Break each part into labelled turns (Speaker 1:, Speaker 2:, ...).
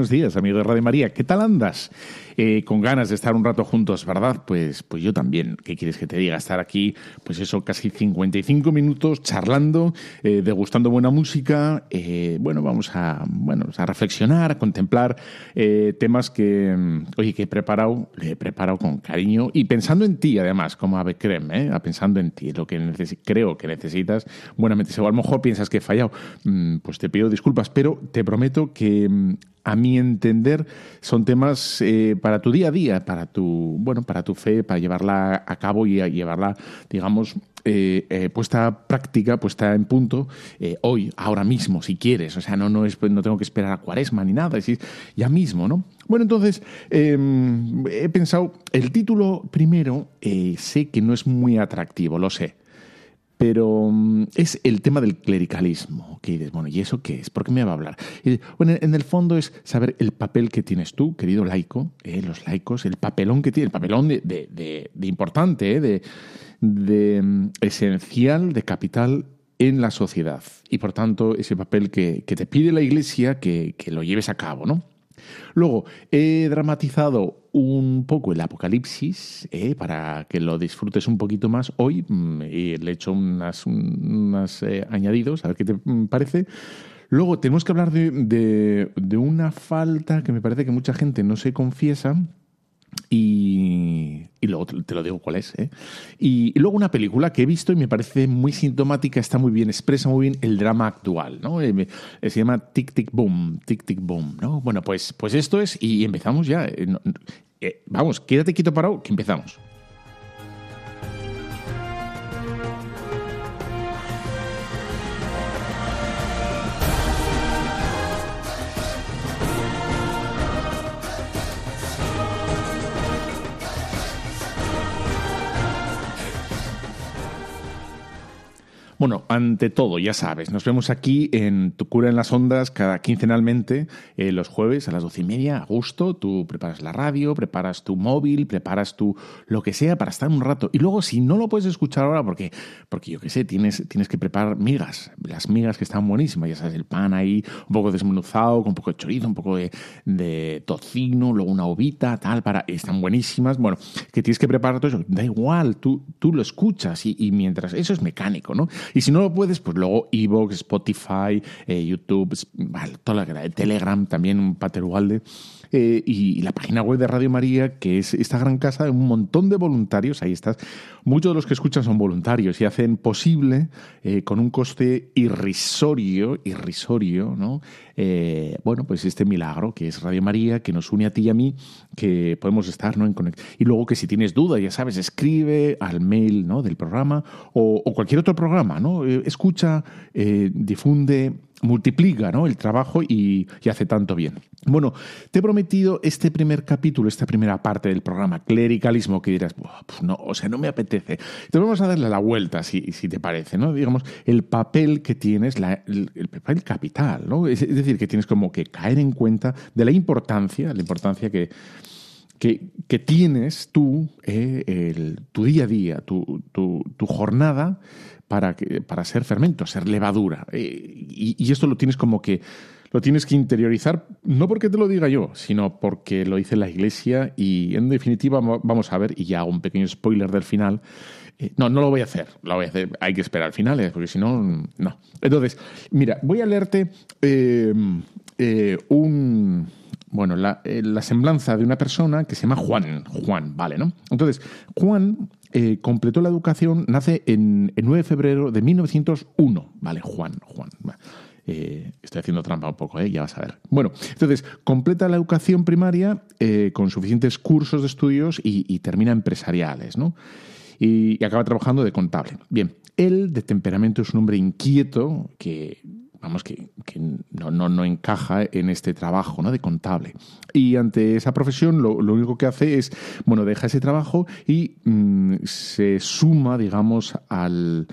Speaker 1: Buenos días, amigo de Radio María. ¿Qué tal andas? Eh, con ganas de estar un rato juntos, ¿verdad? Pues, pues yo también. ¿Qué quieres que te diga? Estar aquí, pues eso, casi 55 minutos charlando, eh, degustando buena música. Eh, bueno, vamos a, bueno, a reflexionar, a contemplar temas que, oye, que he preparado, he preparado con cariño y pensando en ti, además, como Ave Creme, ¿eh? pensando en ti, lo que creo que necesitas. Buenamente, o a lo mejor piensas que he fallado, mm, pues te pido disculpas, pero te prometo que a mi entender, son temas eh, para tu día a día, para tu, bueno, para tu fe, para llevarla a cabo y a llevarla, digamos, eh, eh, puesta práctica, puesta en punto, hoy, ahora mismo, si quieres. O sea, no, no, es, no tengo que esperar a cuaresma ni nada, es ya mismo, ¿no? Bueno, entonces, em, he pensado, el título primero, sé que no es muy atractivo, lo sé pero mm, es el tema del clericalismo. Que dices, bueno, ¿y eso qué es? ¿Por qué me va a hablar? bueno, en el fondo es saber el papel que tienes tú, querido laico, eh, los laicos, el papelón que tiene, el papelón de, importante, eh, de, mm, esencial, de capital en la sociedad. Y por tanto, ese papel que, te pide la Iglesia que lo lleves a cabo, ¿no? Luego, he dramatizado un poco el apocalipsis eh, para que lo disfrutes un poquito más hoy mm, y le he hecho unas, eh, añadidos, a ver qué te parece. Luego, tenemos que hablar de una falta que me parece que mucha gente no se confiesa y, luego te lo digo cuál es. ¿eh? Y, luego una película que he visto y me parece muy sintomática, está muy bien, expresa muy bien el drama actual. ¿no? Eh, se llama Tic Tic Boom, Tic Tic Boom. ¿no? Bueno, pues, pues esto es y empezamos ya. Eh, vamos, quédate quieto parado, que empezamos. Bueno, ante todo, ya sabes, nos vemos aquí en Tu Cura en las Ondas cada quincenalmente, eh, los jueves a las doce y media, a gusto. Tú preparas la radio, preparas tu móvil, preparas tu lo que sea para estar un rato. Y luego, si no lo puedes escuchar ahora, porque, porque yo qué sé, tienes, tienes que preparar migas, las migas que están buenísimas, ya sabes, el pan ahí un poco desmenuzado, con un poco de chorizo, un poco de, tocino, luego una ovita, tal, para. Están buenísimas. Bueno, que tienes que preparar todo eso. Da igual, tú, tú lo escuchas y mientras. Eso es mecánico, ¿no? Y si no lo puedes, pues luego Evox, Spotify, eh, YouTube, toda la Telegram, también un paterualde. Eh, y, la página web de Radio María, que es esta gran casa de un montón de voluntarios, ahí estás. Muchos de los que escuchan son voluntarios y hacen posible, eh, con un coste irrisorio, irrisorio, ¿no? Eh, bueno, pues este milagro que es Radio María, que nos une a ti y a mí, que podemos estar ¿no? en conexión. Y luego que si tienes duda, ya sabes, escribe al mail ¿no? del programa o, cualquier otro programa, ¿no? escucha, difunde multiplica ¿no? el trabajo y, hace tanto bien. Bueno, te he prometido este primer capítulo, esta primera parte del programa, clericalismo, que dirás, pues no, o sea, no me apetece. Entonces vamos a darle la vuelta, si, si te parece, ¿no? Digamos, el papel que tienes, el, papel capital, ¿no? Es, decir, que tienes como que caer en cuenta de la importancia, la importancia que, que, tienes tú, eh, tu día a día, tu, tu jornada, para, para ser fermento, ser levadura. Eh, y, esto lo tienes como que lo tienes que interiorizar, no porque te lo diga yo, sino porque lo dice la Iglesia y en definitiva vamos a ver, y ya hago un pequeño spoiler del final, eh, no, no lo voy a hacer, lo voy a hacer, hay que esperar al final, eh, porque si no, no. Entonces, mira, voy a leerte un bueno, la, la, semblanza de una persona que se llama Juan. Juan, vale, ¿no? Entonces, Juan eh, completó la educación, nace en el 9 de febrero de 1901. Vale, Juan, Juan. Eh, estoy haciendo trampa un poco, ¿eh? ya vas a ver. Bueno, entonces, completa la educación primaria eh, con suficientes cursos de estudios y, termina empresariales, ¿no? Y, y, acaba trabajando de contable. Bien, él de temperamento es un hombre inquieto que vamos, que, no, no, no, encaja en este trabajo ¿no? de contable. Y ante esa profesión lo, único que hace es, bueno, deja ese trabajo y mm, se suma, digamos, al,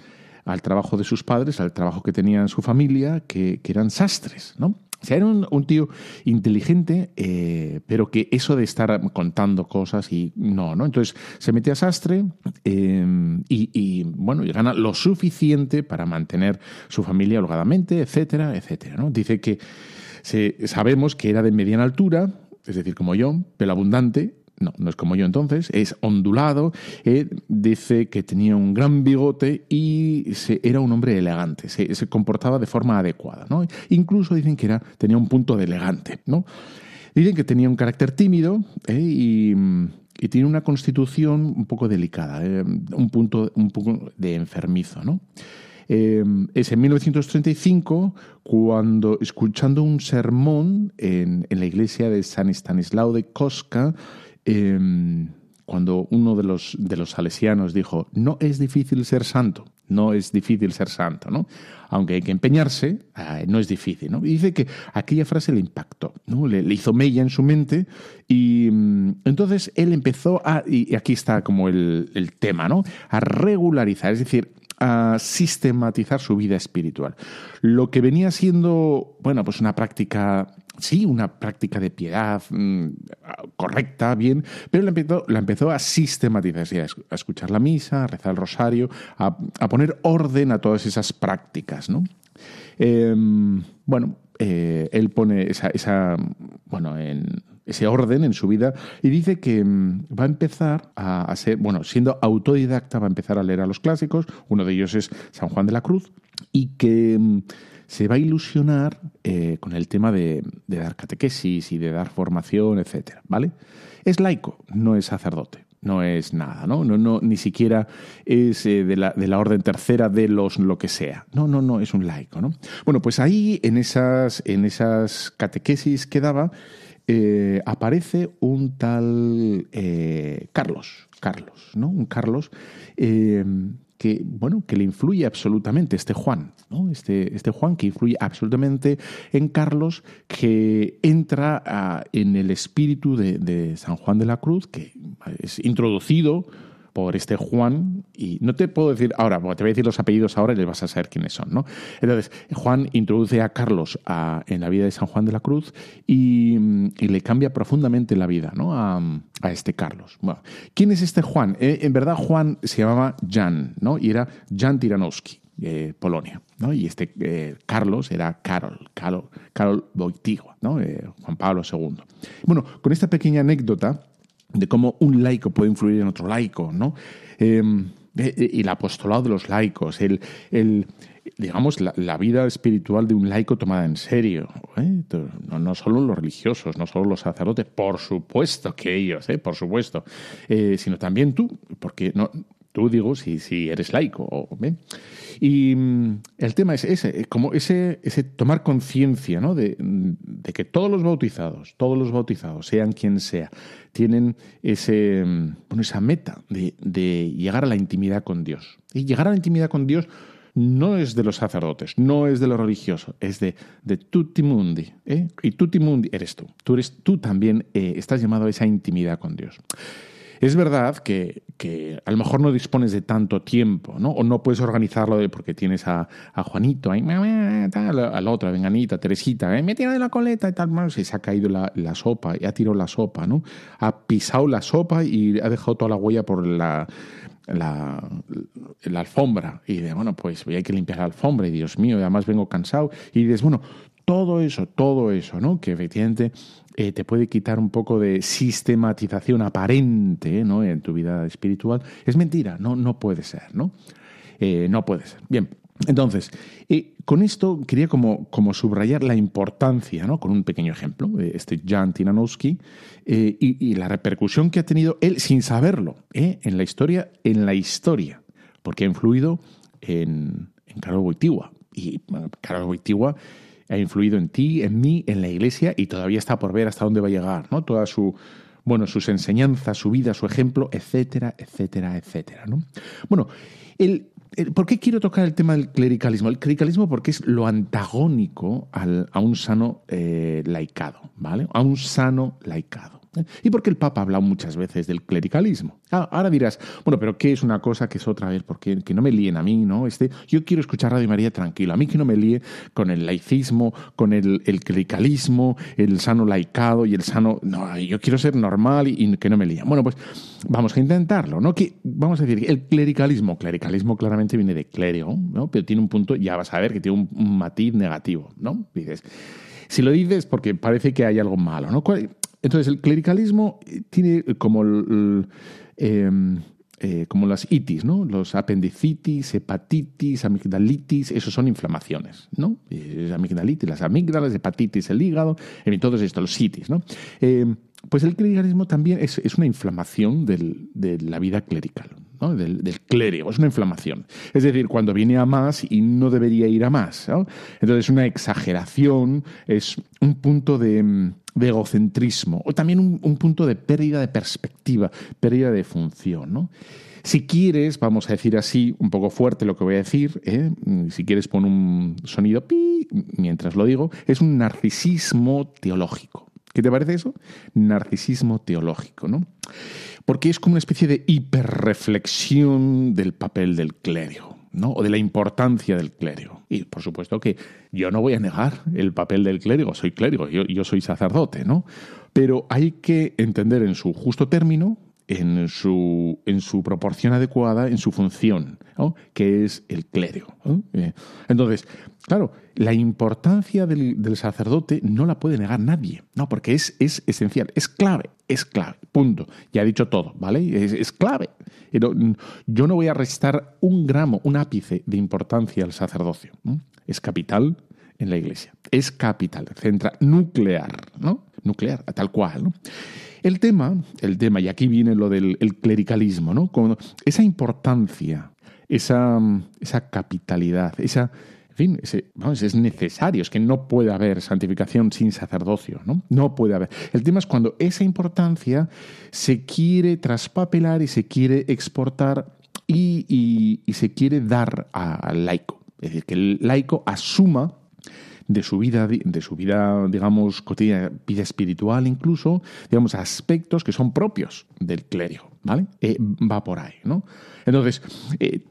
Speaker 1: al, trabajo de sus padres, al trabajo que tenía en su familia, que, que eran sastres, ¿no? O sea, era un, tío inteligente, eh, pero que eso de estar contando cosas y no, ¿no? Entonces se mete a sastre em, y, bueno, y gana lo suficiente para mantener su familia holgadamente, etcétera, etcétera, ¿no? Dice que sabemos que era de mediana altura, es decir, como yo, pelo abundante, no, no es como yo entonces, es ondulado, eh, dice que tenía un gran bigote y se, era un hombre elegante, se, comportaba de forma adecuada. ¿no? Incluso dicen que era, tenía un punto de elegante. ¿no? Dicen que tenía un carácter tímido eh, y, tiene una constitución un poco delicada, eh, un, punto, un poco de enfermizo. ¿no? es en 1935 cuando, escuchando un sermón en, en la iglesia de San Estanislao de Cosca, Em, cuando uno de los, de los salesianos dijo, no es difícil ser santo, no es difícil ser santo, ¿no? Aunque hay que empeñarse, no es difícil, ¿no? Dice que aquella frase le impactó, ¿no? Le, hizo mella en su mente y mm, entonces él empezó a, y aquí está como el, el tema, ¿no? A regularizar, es decir, a sistematizar su vida espiritual. Lo que venía siendo, bueno, pues una práctica, sí, una práctica de piedad mm, correcta, bien, pero la empezó, la empezó a sistematizar, a escuchar la misa, a rezar el rosario, a, poner orden a todas esas prácticas, ¿no? Em, bueno, eh, él pone esa, esa bueno, en ese orden en su vida y dice que mm, va a empezar a, ser, bueno, siendo autodidacta, va a empezar a leer a los clásicos, uno de ellos es San Juan de la Cruz, y que mm, se va a ilusionar eh, con el tema de, dar catequesis y de dar formación, etcétera, ¿vale? Es laico, no es sacerdote no es nada, ¿no? no, ni siquiera es eh, de, la, de, la, orden tercera de los lo que sea. No, no, no, es un laico, ¿no? Bueno, pues ahí en esas, en esas catequesis que daba, eh, aparece un tal Carlos, Carlos, ¿no? Un Carlos que, bueno, que le influye absolutamente, este Juan, ¿no? Este, este Juan que influye absolutamente en Carlos, que entra en el espíritu de, de San Juan de la Cruz, que es introducido por este Juan, y no te puedo decir ahora, te voy a decir los apellidos ahora y les vas a saber quiénes son, ¿no? Entonces, Juan introduce a Carlos en la vida de San Juan de la Cruz y, le cambia profundamente la vida, ¿no? A, este Carlos. Bueno, ¿quién es este Juan? Eh, en verdad, Juan se llamaba Jan, ¿no? Y era Jan Tiranowski. de Polonia, ¿no? Y este eh, Carlos era Karol, Karol Wojtyła, ¿no? Eh, Juan Pablo II. Bueno, con esta pequeña anécdota de cómo un laico puede influir en otro laico, ¿no? Em, y el apostolado de los laicos, el, el digamos, la, vida espiritual de un laico tomada en serio. ¿eh? No, no, solo los religiosos, no solo los sacerdotes, por supuesto que ellos, ¿eh? por supuesto, eh, sino también tú, porque no, tú digo si, si eres laico. Y mm, el tema es ese, como ese, ese tomar conciencia ¿no? de, de, que todos los bautizados, todos los bautizados, sean quien sea, tienen ese, mm, bueno, esa meta de, de llegar a la intimidad con Dios. Y llegar a la intimidad con Dios no es de los sacerdotes, no es de los religiosos, es de, de tutti mundi. ¿eh? Y tutti mundi eres tú. Tú, eres, tú también eh, estás llamado a esa intimidad con Dios. Es verdad que, a lo mejor no dispones de tanto tiempo, ¿no? O no puedes organizarlo porque tienes a, Juanito, ahí, a la otra, venganita, Teresita, ¿eh? me tira de la coleta y tal, se, se ha caído la, sopa, y ha tirado la sopa, ¿no? Ha pisado la sopa y ha dejado toda la huella por la, la, alfombra y de, bueno, pues hay que limpiar la alfombra y Dios mío, además vengo cansado y dices, bueno, todo eso, todo eso, ¿no? Que efectivamente eh, te puede quitar un poco de sistematización aparente ¿no? en tu vida espiritual, es mentira, no, no puede ser, ¿no? Eh, no puede ser. Bien, entonces, eh, con esto quería como, como, subrayar la importancia, ¿no? con un pequeño ejemplo, de este Jan Tinanowski, y, la repercusión que ha tenido él sin saberlo en la historia, en la historia, porque ha influido en, en Karol Wojtyła. Y Karol Wojtyła ha influido en ti, en mí, en la iglesia y todavía está por ver hasta dónde va a llegar, ¿no? Toda su, bueno, sus enseñanzas, su vida, su ejemplo, etcétera, etcétera, etcétera, ¿no? Bueno, el, ¿por qué quiero tocar el tema del clericalismo? El clericalismo porque es lo antagónico a un sano eh, laicado, ¿vale? A un sano laicado. ¿Y por qué el Papa ha hablado muchas veces del clericalismo? Ah, ahora dirás, bueno, pero ¿qué es una cosa que es otra vez? Porque que no me líen a mí, ¿no? Este, yo quiero escuchar Radio María tranquilo. A mí que no me líe con el laicismo, con el, clericalismo, el sano laicado y el sano... No, yo quiero ser normal y, que no me líe. Bueno, pues vamos a intentarlo, ¿no? Que, vamos a decir, el clericalismo, clericalismo claramente viene de clérigo, ¿no? Pero tiene un punto, ya vas a ver, que tiene un, matiz negativo, ¿no? Dices... Si lo dices porque parece que hay algo malo, ¿no? Entonces, el clericalismo tiene como, em, eh, como las itis, ¿no? Los apendicitis, hepatitis, amigdalitis, esos son inflamaciones, ¿no? Amigdalitis, las amígdalas, hepatitis, el hígado, en todos estos, los itis, ¿no? Pues el clericalismo también es, una inflamación de la vida clerical, del, clérigo, es una inflamación. Es decir, cuando viene a más y no debería ir a más. Entonces, es una exageración, es un punto de, egocentrismo o también un, punto de pérdida de perspectiva, pérdida de función. ¿no? Si quieres, vamos a decir así, un poco fuerte lo que voy a decir, ¿eh? si quieres pon un sonido pi mientras lo digo, es un narcisismo teológico. ¿Qué te parece eso? Narcisismo teológico, ¿no? Porque es como una especie de hiperreflexión del papel del clérigo. ¿no? o de la importancia del clérigo. Y por supuesto que yo no voy a negar el papel del clérigo, soy clérigo, yo, yo soy sacerdote, ¿no? Pero hay que entender en su justo término en su, en su proporción adecuada, en su función, que es el clérigo. Eh, entonces, claro, la importancia del, sacerdote no la puede negar nadie, no, porque es, es esencial, es clave, es clave, punto. Ya he dicho todo, ¿vale? Es, clave. yo no voy a restar un gramo, un ápice de importancia al sacerdocio. Es capital en la iglesia. Es capital, centra nuclear, ¿no? Nuclear, tal cual, ¿no? El tema, el tema, y aquí viene lo del clericalismo, ¿no? Esa importancia, esa, esa capitalidad, esa, en fin, es necesario, es que no puede haber santificación sin sacerdocio, ¿no? No puede haber. El tema es cuando esa importancia se quiere traspapelar y se quiere exportar y, y se quiere dar al laico. Es decir, que el laico asuma de su vida, de su vida, digamos, cotidiana, vida espiritual incluso, digamos, aspectos que son propios del clérigo, ¿vale? Eh, va por ahí, ¿no? Entonces, eh,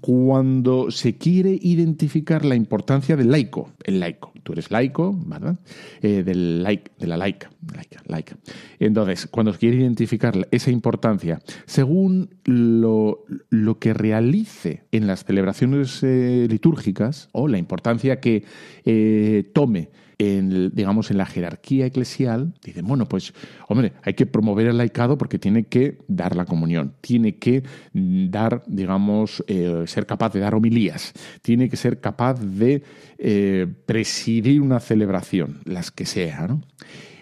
Speaker 1: cuando se quiere identificar la importancia del laico, el laico, tú eres laico, ¿verdad? Eh, del like, de la laica, laica, laica. Entonces, cuando se quiere identificar esa importancia, según lo, lo que realice en las celebraciones eh, litúrgicas, o la importancia que eh, tome en, digamos, en la jerarquía eclesial, dicen, bueno, pues, hombre, hay que promover el laicado porque tiene que dar la comunión, tiene que dar, digamos, eh, ser capaz de dar homilías, tiene que ser capaz de eh, presidir una celebración, las que sea.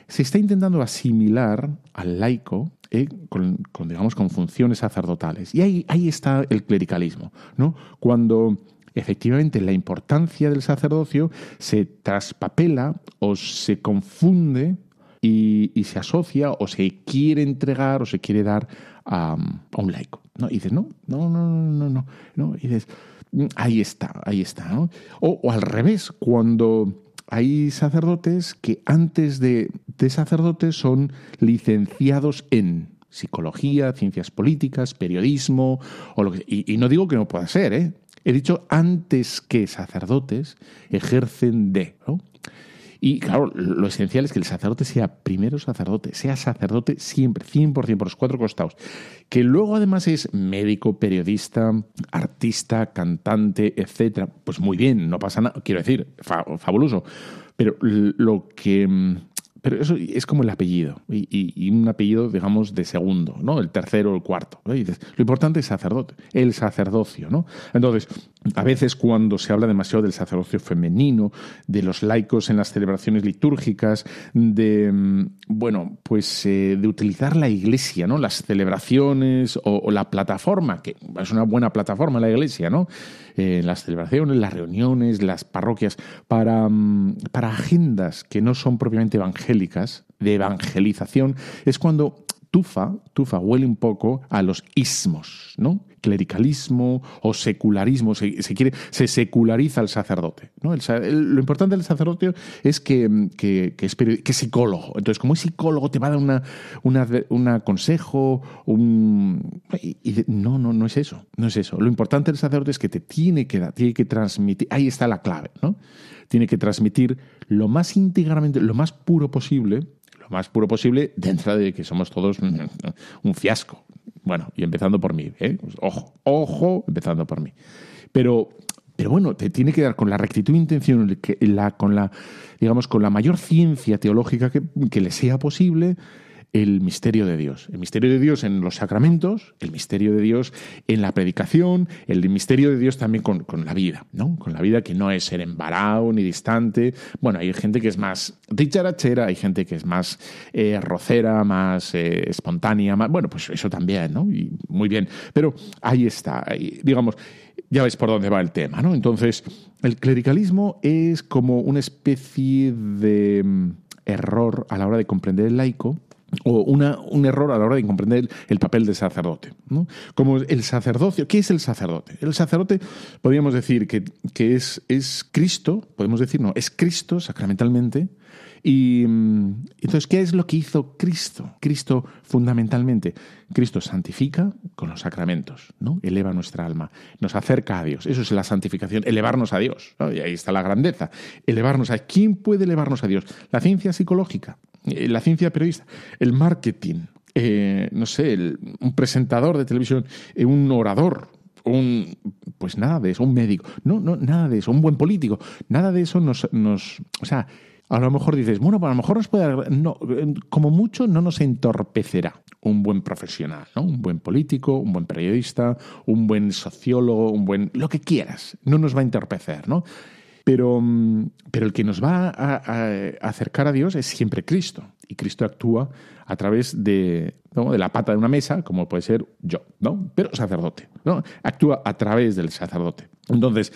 Speaker 1: Se está intentando asimilar al laico eh, con, digamos, con funciones sacerdotales. Y ahí, ahí está el clericalismo, ¿no? Cuando efectivamente la importancia del sacerdocio se traspapela o se confunde y, se asocia o se quiere entregar o se quiere dar a, un laico. ¿no? Y dices, no, no, no, no, no, no. Y dices, mm, ahí está, ahí está. O, o, al revés, cuando hay sacerdotes que antes de, de sacerdotes son licenciados en psicología, ciencias políticas, periodismo, y, y no digo que no pueda ser, ¿eh? He dicho antes que sacerdotes ejercen de. ¿no? Y claro, lo esencial es que el sacerdote sea primero sacerdote, sea sacerdote siempre, 100% por los cuatro costados. Que luego además es médico, periodista, artista, cantante, etcétera. Pues muy bien, no pasa nada. Quiero decir, fabuloso. Pero lo que mm, pero eso es como el apellido, y, un apellido, digamos, de segundo, ¿no? El tercero o el cuarto. lo importante es sacerdote, el sacerdocio, ¿no? Entonces, a veces cuando se habla demasiado del sacerdocio femenino, de los laicos en las celebraciones litúrgicas, de, mm, bueno, pues eh, de utilizar la iglesia, ¿no? Las celebraciones o, la plataforma, que es una buena plataforma la iglesia, ¿no? Eh, las celebraciones, las reuniones, las parroquias, para, mm, para agendas que no son propiamente evangélicas, de evangelización, es cuando tufa, tufa huele un poco a los ismos, ¿no? Clericalismo o secularismo, se, quiere, se seculariza el sacerdote. ¿no? lo importante del sacerdote es que, que, es, psicólogo. Entonces, como es psicólogo, te va a dar una, una, consejo, un... no, no, no es eso, no es eso. Lo importante del sacerdote es que te tiene que, tiene que transmitir, ahí está la clave, ¿no? Tiene que transmitir lo más íntegramente, lo más puro posible, más puro posible dentro de que somos todos un, fiasco. Bueno, y empezando por mí, ¿eh? ojo, ojo, empezando por mí. Pero, pero bueno, te tiene que dar con la rectitud de intención, la, con la, digamos, con la mayor ciencia teológica que, que le sea posible, el misterio de Dios. El misterio de Dios en los sacramentos, el misterio de Dios en la predicación, el misterio de Dios también con, la vida, ¿no? Con la vida que no es ser embarado ni distante. Bueno, hay gente que es más dicharachera, hay gente que es más eh, rocera, más eh, espontánea, más, bueno, pues eso también, ¿no? Y muy bien. Pero ahí está, digamos, ya ves por dónde va el tema, ¿no? Entonces, el clericalismo es como una especie de mm, error a la hora de comprender el laico o una, un error a la hora de comprender el, papel del sacerdote. ¿no? Como el sacerdocio, ¿qué es el sacerdote? El sacerdote, podríamos decir que, que es, es, Cristo, podemos decir, no, es Cristo sacramentalmente. Y mm, entonces, ¿qué es lo que hizo Cristo? Cristo fundamentalmente, Cristo santifica con los sacramentos, ¿no? Eleva nuestra alma, nos acerca a Dios. Eso es la santificación, elevarnos a Dios. Y ahí está la grandeza. Elevarnos a ¿quién puede elevarnos a Dios? La ciencia psicológica. Eh, la ciencia periodista, el marketing, eh, no sé, un presentador de televisión, eh, un orador, un pues nada de eso, un médico, no, no, nada de eso, un buen político, nada de eso nos, nos o sea, a lo mejor dices, bueno, pues a lo mejor nos puede, no, como mucho no nos entorpecerá un buen profesional, ¿no? Un buen político, un buen periodista, un buen sociólogo, un buen, lo que quieras, no nos va a entorpecer, ¿no? Pero, mm, pero el que nos va a, acercar a Dios es siempre Cristo. Y Cristo actúa a través de, de la pata de una mesa, como puede ser yo, ¿no? Pero sacerdote, ¿no? Actúa a través del sacerdote. Entonces,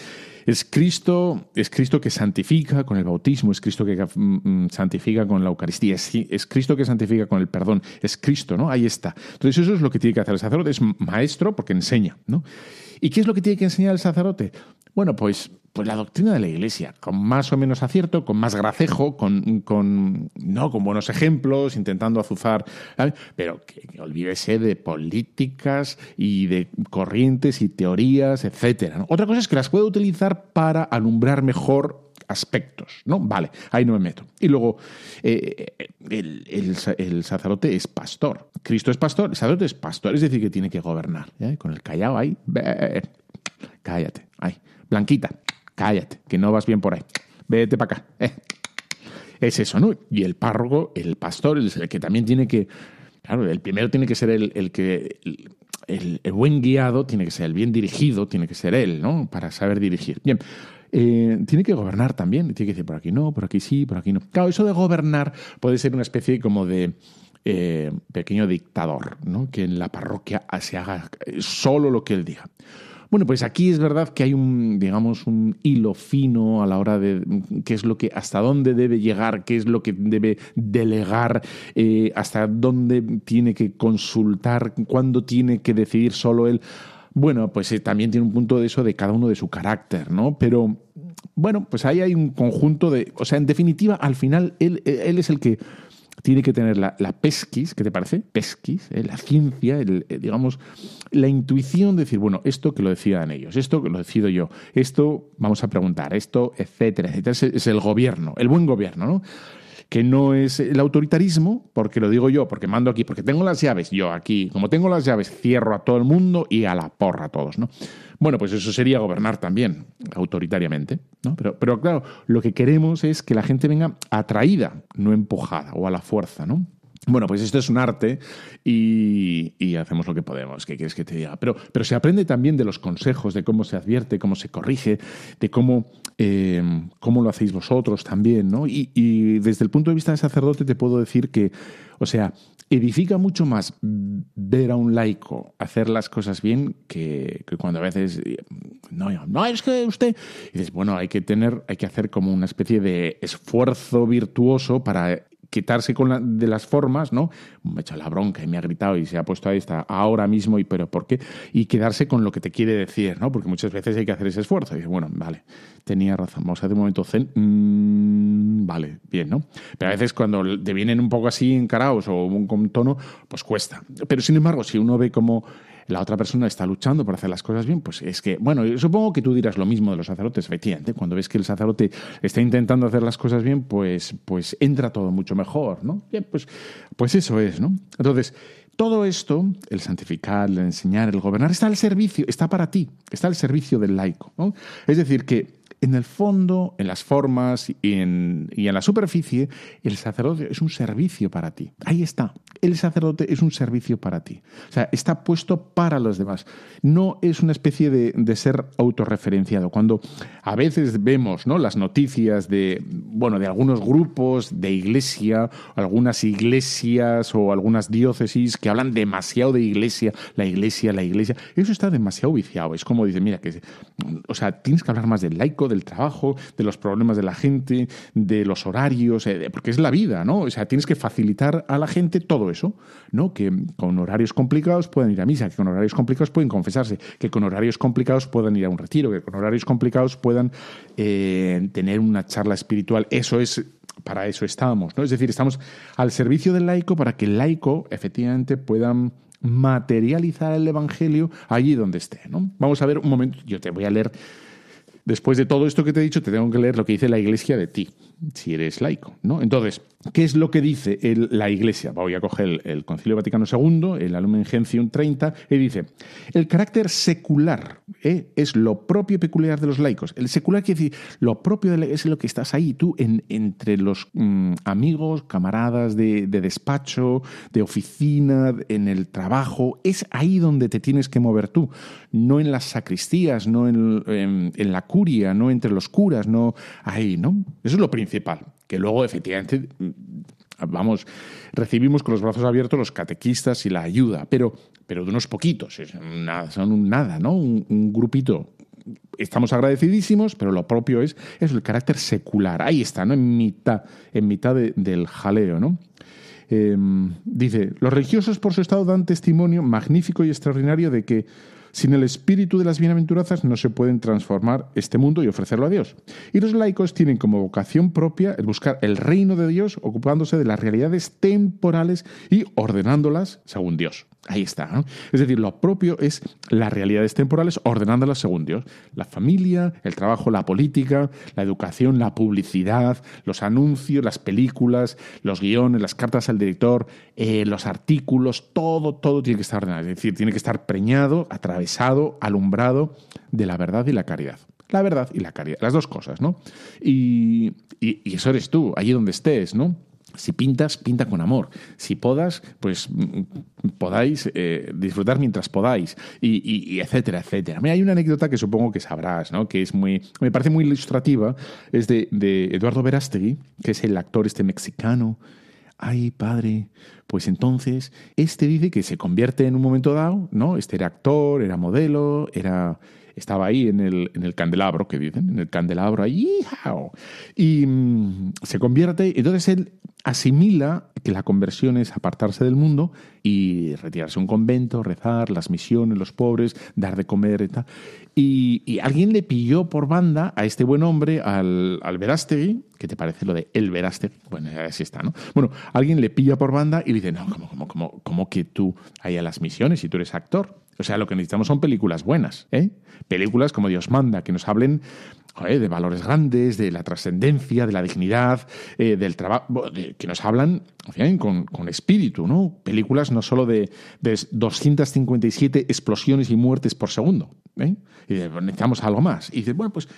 Speaker 1: es Cristo, es Cristo que santifica con el bautismo, es Cristo que mm, mm, santifica con la Eucaristía, es, es, Cristo que santifica con el perdón, es Cristo, ¿no? Ahí está. Entonces, eso es lo que tiene que hacer el sacerdote, es maestro porque enseña, ¿no? ¿Y qué es lo que tiene que enseñar el sacerdote? Bueno, pues pues la doctrina de la Iglesia, con más o menos acierto, con más gracejo, con, con no, con buenos ejemplos, intentando azuzar, pero que, olvídese de políticas y de corrientes y teorías, etcétera. Otra cosa es que las puede utilizar para alumbrar mejor aspectos, ¿no? Vale, ahí no me meto. Y luego, eh, el, el, sacerdote es pastor. Cristo es pastor, el sacerdote es pastor, es decir, que tiene que gobernar. Con el callado ahí, cállate, ahí, blanquita, cállate, que no vas bien por ahí, vete para acá. Eh. Es eso, ¿no? Y el párroco, el pastor, el, que también tiene que, claro, el primero tiene que ser el, el que, el, buen guiado, tiene que ser el bien dirigido, tiene que ser él, ¿no? Para saber dirigir. Bien, eh, tiene que gobernar también, tiene que decir por aquí no, por aquí sí, por aquí no. Claro, eso de gobernar puede ser una especie como de... Eh, pequeño dictador, ¿no? que en la parroquia se haga solo lo que él diga. Bueno, pues aquí es verdad que hay un, digamos, un hilo fino a la hora de qué es lo que, hasta dónde debe llegar, qué es lo que debe delegar, eh, hasta dónde tiene que consultar, cuándo tiene que decidir solo él. Bueno, pues eh, también tiene un punto de eso de cada uno de su carácter, ¿no? Pero bueno, pues ahí hay un conjunto de, o sea, en definitiva, al final él, él es el que tiene que tener la, pesquis, ¿qué te parece? Pesquis, ¿eh? la ciencia, el, eh, digamos, la intuición de decir, bueno, esto que lo decidan ellos, esto que lo decido yo, esto vamos a preguntar, esto, etcétera, etcétera. Es el gobierno, el buen gobierno, ¿no? Que no es el autoritarismo, porque lo digo yo, porque mando aquí, porque tengo las llaves, yo aquí, como tengo las llaves, cierro a todo el mundo y a la porra a todos, ¿no? Bueno, pues eso sería gobernar también, autoritariamente, ¿no? Pero, pero claro, lo que queremos es que la gente venga atraída, no empujada o a la fuerza, ¿no? Bueno, pues esto es un arte y, hacemos lo que podemos. ¿Qué quieres que te diga? Pero, pero se aprende también de los consejos, de cómo se advierte, cómo se corrige, de cómo, eh, cómo lo hacéis vosotros también, ¿no? Y, desde el punto de vista de sacerdote te puedo decir que, o sea, edifica mucho más ver a un laico hacer las cosas bien que, cuando a veces No, no, es que usted... Y dices, bueno, hay que tener, hay que hacer como una especie de esfuerzo virtuoso para quitarse con de las formas, ¿no? Me ha hecho la bronca y me ha gritado y se ha puesto ahí está ahora mismo y pero ¿por qué? Y quedarse con lo que te quiere decir, ¿no? Porque muchas veces hay que hacer ese esfuerzo. Y bueno, vale, tenía razón, vamos a hacer un momento zen. Mm, vale, bien, ¿no? Pero a veces cuando te vienen un poco así encarados o con tono, pues cuesta. Pero sin embargo, si uno ve como la otra persona está luchando por hacer las cosas bien, pues es que, bueno, supongo que tú dirás lo mismo de los sacerdotes, efectivamente. Cuando ves que el sacerdote está intentando hacer las cosas bien, pues, pues entra todo mucho mejor, ¿no? Bien, pues, pues eso es, ¿no? Entonces, todo esto, el santificar, el enseñar, el gobernar, está al servicio, está para ti, está al servicio del laico. ¿no? Es decir, que en el fondo, en las formas y en, y en la superficie, el sacerdote es un servicio para ti. Ahí está. El sacerdote es un servicio para ti. O sea, está puesto para los demás. No es una especie de, de ser autorreferenciado. Cuando a veces vemos ¿no? las noticias de, bueno, de algunos grupos de iglesia, algunas iglesias o algunas diócesis que hablan demasiado de iglesia, la iglesia, la iglesia, eso está demasiado viciado. Es como dice, mira, que, o sea, tienes que hablar más del laico, del trabajo, de los problemas de la gente, de los horarios, eh, porque es la vida, ¿no? O sea, tienes que facilitar a la gente todo eso, ¿no? Que con horarios complicados puedan ir a misa, que con horarios complicados pueden confesarse, que con horarios complicados puedan ir a un retiro, que con horarios complicados puedan eh, tener una charla espiritual. Eso es para eso estamos, ¿no? Es decir, estamos al servicio del laico para que el laico efectivamente pueda materializar el evangelio allí donde esté, ¿no? Vamos a ver un momento, yo te voy a leer Después de todo esto que te he dicho, te tengo que leer lo que dice la Iglesia de ti, si eres laico. ¿no? Entonces, ¿qué es lo que dice la Iglesia? Voy a coger el, Concilio Vaticano II, el Lumen Gentium 30, y dice, el carácter secular ¿eh? es lo propio y peculiar de los laicos. El secular quiere decir, lo propio es lo que estás ahí, tú, en, entre los mm, amigos, camaradas de, despacho, de oficina, en el trabajo, es ahí donde te tienes que mover tú, no en las sacristías, no en, en, la no entre los curas, no ahí, ¿no? Eso es lo principal, que luego efectivamente vamos, recibimos con los brazos abiertos los catequistas y la ayuda, pero, pero de unos poquitos, son un nada, ¿no? Un, grupito. Estamos agradecidísimos, pero lo propio es, es el carácter secular. Ahí está, ¿no? En mitad, en mitad del jaleo, ¿no? Em, dice, los religiosos por su estado dan testimonio magnífico y extraordinario de que sin el espíritu de las bienaventuranzas no se pueden transformar este mundo y ofrecerlo a Dios. Y los laicos tienen como vocación propia el buscar el reino de Dios ocupándose de las realidades temporales y ordenándolas según Dios. Ahí está. Es decir, lo propio es las realidades temporales ordenándolas según Dios. La familia, el trabajo, la política, la educación, la publicidad, los anuncios, las películas, los guiones, las cartas al director, eh, los artículos, todo, todo tiene que estar ordenado. Es decir, tiene que estar preñado, atravesado, alumbrado de la verdad y la caridad. La verdad y la caridad, las dos cosas, ¿no? Y, y, y eso eres tú, allí donde estés, ¿no? Si pintas, pinta con amor. Si podas, pues mm, podáis eh, disfrutar mientras podáis. Y, etcétera, etcétera. Hay una anécdota que supongo que sabrás, ¿no? Que es muy. Me parece muy ilustrativa. Es de, de Eduardo Verástegui, que es el actor este mexicano. Ay, padre. Pues entonces, este dice que se convierte en un momento dado, ¿no? Este era actor, era modelo, era estaba ahí en el, en el candelabro, que dicen, en el candelabro, ahí, y mm, se convierte, entonces él asimila que la conversión es apartarse del mundo y retirarse a un convento, rezar, las misiones, los pobres, dar de comer y tal. Y, alguien le pilló por banda a este buen hombre, al, al Verástegui, ¿qué te parece lo de el Verástegui? Bueno, así está, ¿no? Bueno, alguien le pilla por banda y le dice, no, ¿cómo, cómo, cómo, cómo que tú hay a las misiones y tú eres actor? O sea, lo que necesitamos son películas buenas, ¿eh? Películas como Dios manda, que nos hablen de valores grandes, de la trascendencia, de la dignidad, eh, del trabajo, que nos hablan con, con, espíritu, ¿no? Películas no solo de, de 257 explosiones y muertes por segundo, ¿eh? Y necesitamos algo más. Y dice, bueno, pues,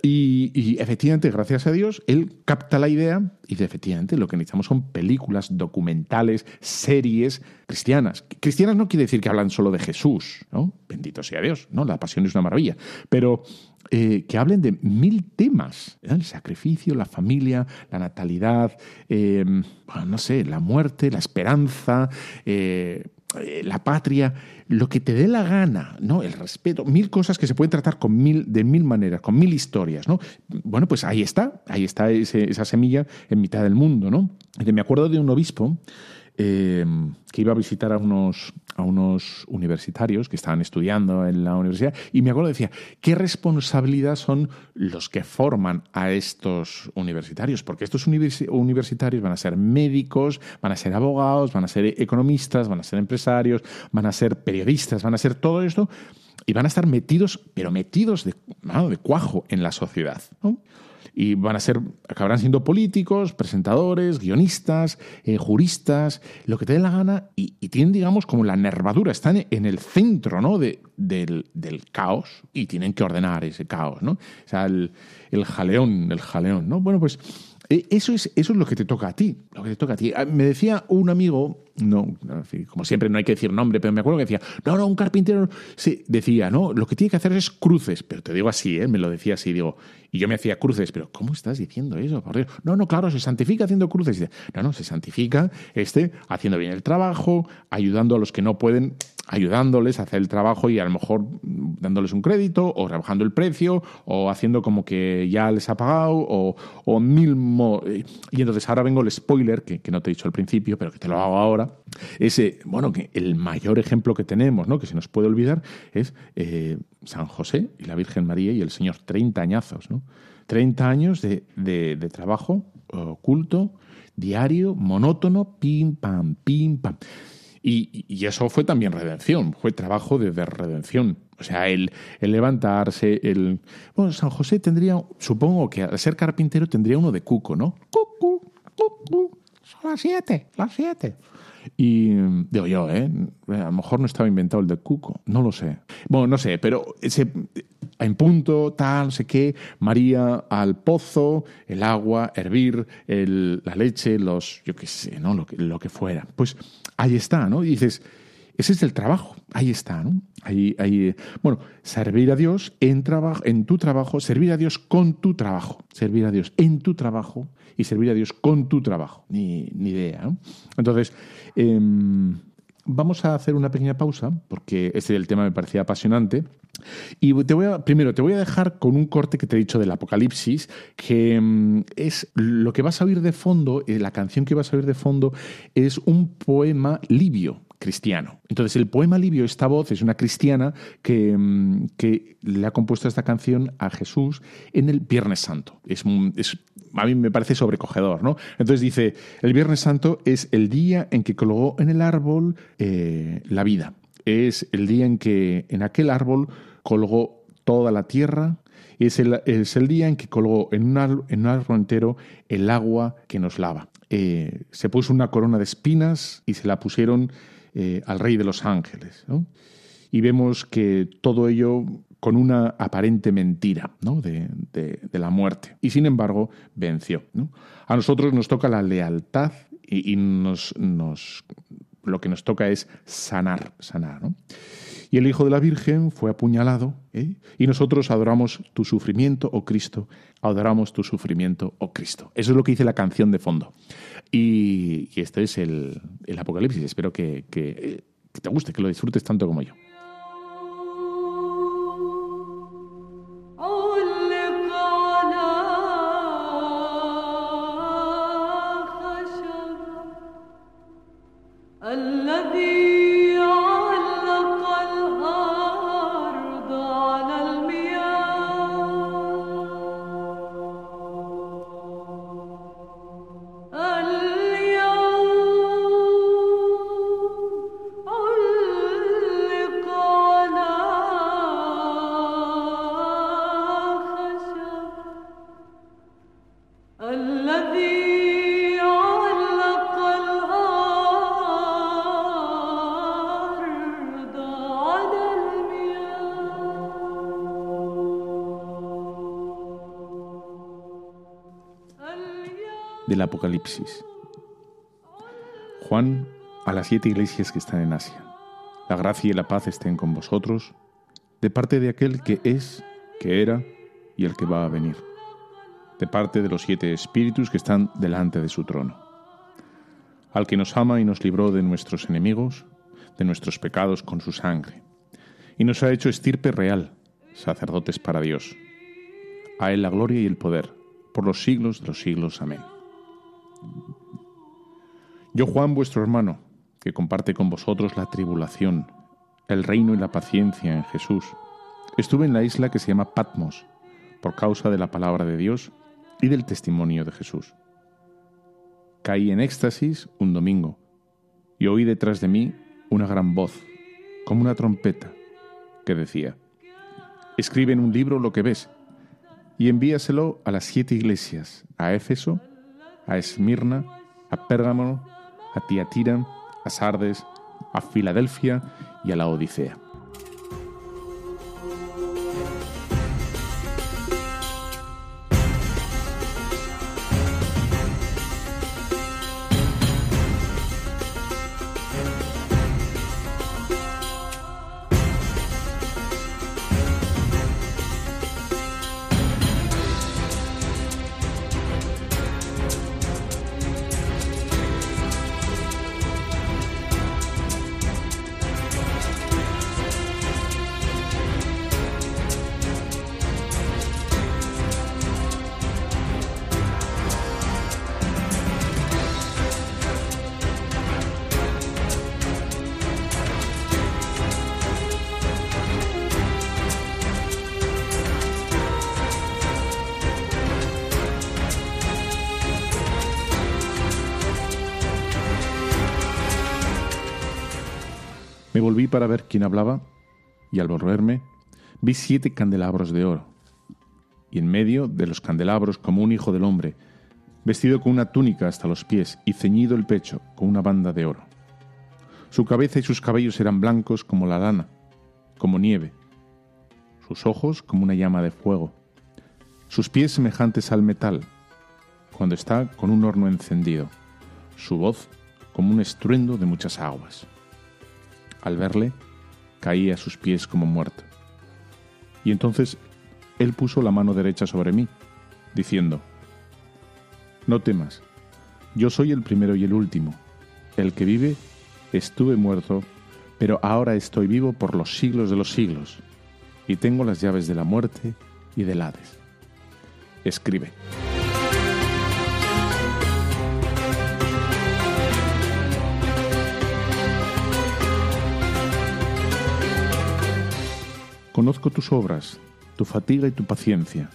Speaker 1: y, y, efectivamente, gracias a Dios, él capta la idea y dice, efectivamente, lo que necesitamos son películas, documentales, series cristianas. Cristianas no quiere decir que hablan solo de Jesús, ¿no? Bendito sea Dios, ¿no? La pasión es una maravilla. Pero eh, que hablen de mil temas, el sacrificio, la familia, la natalidad, em, no sé, la muerte, la esperanza, eh, eh, la patria, lo que te dé la gana, ¿no? El respeto, mil cosas que se pueden tratar con mil, de mil maneras, con mil historias, ¿no? Bueno, pues ahí está, ahí está esa semilla en mitad del mundo, ¿no? Me acuerdo de un obispo Em, que iba a visitar a unos, a unos universitarios que estaban estudiando en la universidad y me acuerdo decía, ¿qué responsabilidad son los que forman a estos universitarios? Porque estos universitarios van a ser médicos, van a ser abogados, van a ser economistas, van a ser empresarios, van a ser periodistas, van a ser todo esto y van a estar metidos, pero metidos de, de cuajo en la sociedad. Y van a ser, acabarán siendo políticos, presentadores, guionistas, eh, juristas, lo que te dé la gana, y, tienen, digamos, como la nervadura, están en el centro ¿no? de, del, caos y tienen que ordenar ese caos, ¿no? O sea, el, jaleón, el jaleón, ¿no? Bueno, pues eso es, eso es lo que te toca a ti, lo que te toca a ti. Ah, me decía un amigo, no, como siempre no hay que decir nombre, pero me acuerdo que decía, no, no, un carpintero, sí, decía, no, lo que tiene que hacer es cruces, pero te digo así, ¿eh? me lo decía así, digo, y yo me hacía cruces, pero ¿cómo estás diciendo eso? No, no, claro, se santifica haciendo cruces. No, no, se santifica este haciendo bien el trabajo, ayudando a los que no pueden ayudándoles a hacer el trabajo y a lo mejor dándoles un crédito o rebajando el precio o haciendo como que ya les ha pagado o, o mil... y entonces ahora vengo el spoiler, que, no te he dicho al principio, pero que te lo hago ahora. Ese, bueno, que el mayor ejemplo que tenemos, ¿no? que se nos puede olvidar, es eh, San José y la Virgen María y el Señor, 30 añazos, ¿no? 30 años de, de, de trabajo oculto, diario, monótono, pim, pam, pim, pam. Y, eso fue también redención, fue trabajo de, redención. O sea, el, levantarse, el... Bueno, San José tendría, supongo que al ser carpintero tendría uno de cuco, ¿no? Cucu, cucu, son las siete, las siete. Y digo yo, ¿eh? A lo mejor no estaba inventado el de Cuco, no lo sé. Bueno, no sé, pero ese, en punto, tal, sé qué, María al pozo, el agua, hervir, el, la leche, los, yo qué sé, ¿no? Lo que, lo que fuera. Pues ahí está, ¿no? Y dices, ese es el trabajo, ahí está, ¿no? Ahí, ahí, bueno, servir a Dios en, trabajo, en tu trabajo, servir a Dios con tu trabajo, servir a Dios en tu trabajo y servir a Dios con tu trabajo, ni, ni idea, ¿no? Entonces, em, vamos a hacer una pequeña pausa, porque este el tema me parecía apasionante. Y te voy primero, te voy a dejar con un corte que te he dicho del Apocalipsis, que mm, es lo que vas a oír de fondo, eh, la canción que vas a oír de fondo es un poema libio cristiano. Entonces, el poema libio, esta voz, es una cristiana que, mm, que le ha compuesto esta canción a Jesús en el Viernes Santo. Es, a mí me parece sobrecogedor, ¿no? Entonces dice, el Viernes Santo es el día en que colgó en el árbol eh, la vida. Es el día en que en aquel árbol colgó toda la tierra, es el, es el día en que colgó en un, árbol, entero el agua que nos lava. Eh, se puso una corona de espinas y se la pusieron eh, al rey de los ángeles. Y vemos que todo ello con una aparente mentira ¿no? de, la muerte. Y sin embargo, venció. A nosotros nos toca la lealtad y, nos, nos, lo que nos toca es sanar, sanar. Y el Hijo de la Virgen fue apuñalado ¿eh? y nosotros adoramos tu sufrimiento, oh Cristo, adoramos tu sufrimiento, oh Cristo. Eso es lo que dice la canción de fondo. Y, este es el, Apocalipsis. Espero que te guste, que lo disfrutes tanto como yo. Apocalipsis. Juan a las siete iglesias que están en Asia. La gracia y la paz estén con vosotros, de parte de aquel que es, que era y el que va a venir, de parte de los siete espíritus que están delante de su trono. Al que nos ama y nos libró de nuestros enemigos, de nuestros pecados con su sangre, y nos ha hecho estirpe real, sacerdotes para Dios. A Él la gloria y el poder, por los siglos de los siglos. Amén. Yo, Juan, vuestro hermano, que comparte con vosotros la tribulación, el reino y la paciencia en Jesús, estuve en la isla que se llama Patmos, por causa de la palabra de Dios y del testimonio de Jesús. Caí en éxtasis un domingo y oí detrás de mí una gran voz, como una trompeta, que decía, Escribe en un libro lo que ves y envíaselo a las siete iglesias, a Éfeso, a Esmirna, a Pérgamo, a Tiatira, a Sardes, a Filadelfia y a la Odisea. Hablaba y al volverme vi siete candelabros de oro y en medio de los candelabros como un hijo del hombre, vestido con una túnica hasta los pies y ceñido el pecho con una banda de oro. Su cabeza y sus cabellos eran blancos como la lana, como nieve, sus ojos como una llama de fuego, sus pies semejantes al metal, cuando está con un horno encendido, su voz como un estruendo de muchas aguas. Al verle, caí a sus pies como muerto. Y entonces él puso la mano derecha sobre mí, diciendo, No temas, yo soy el primero y el último, el que vive, estuve muerto, pero ahora estoy vivo por los siglos de los siglos, y tengo las llaves de la muerte y del Hades. Escribe. Conozco tus obras, tu fatiga y tu paciencia,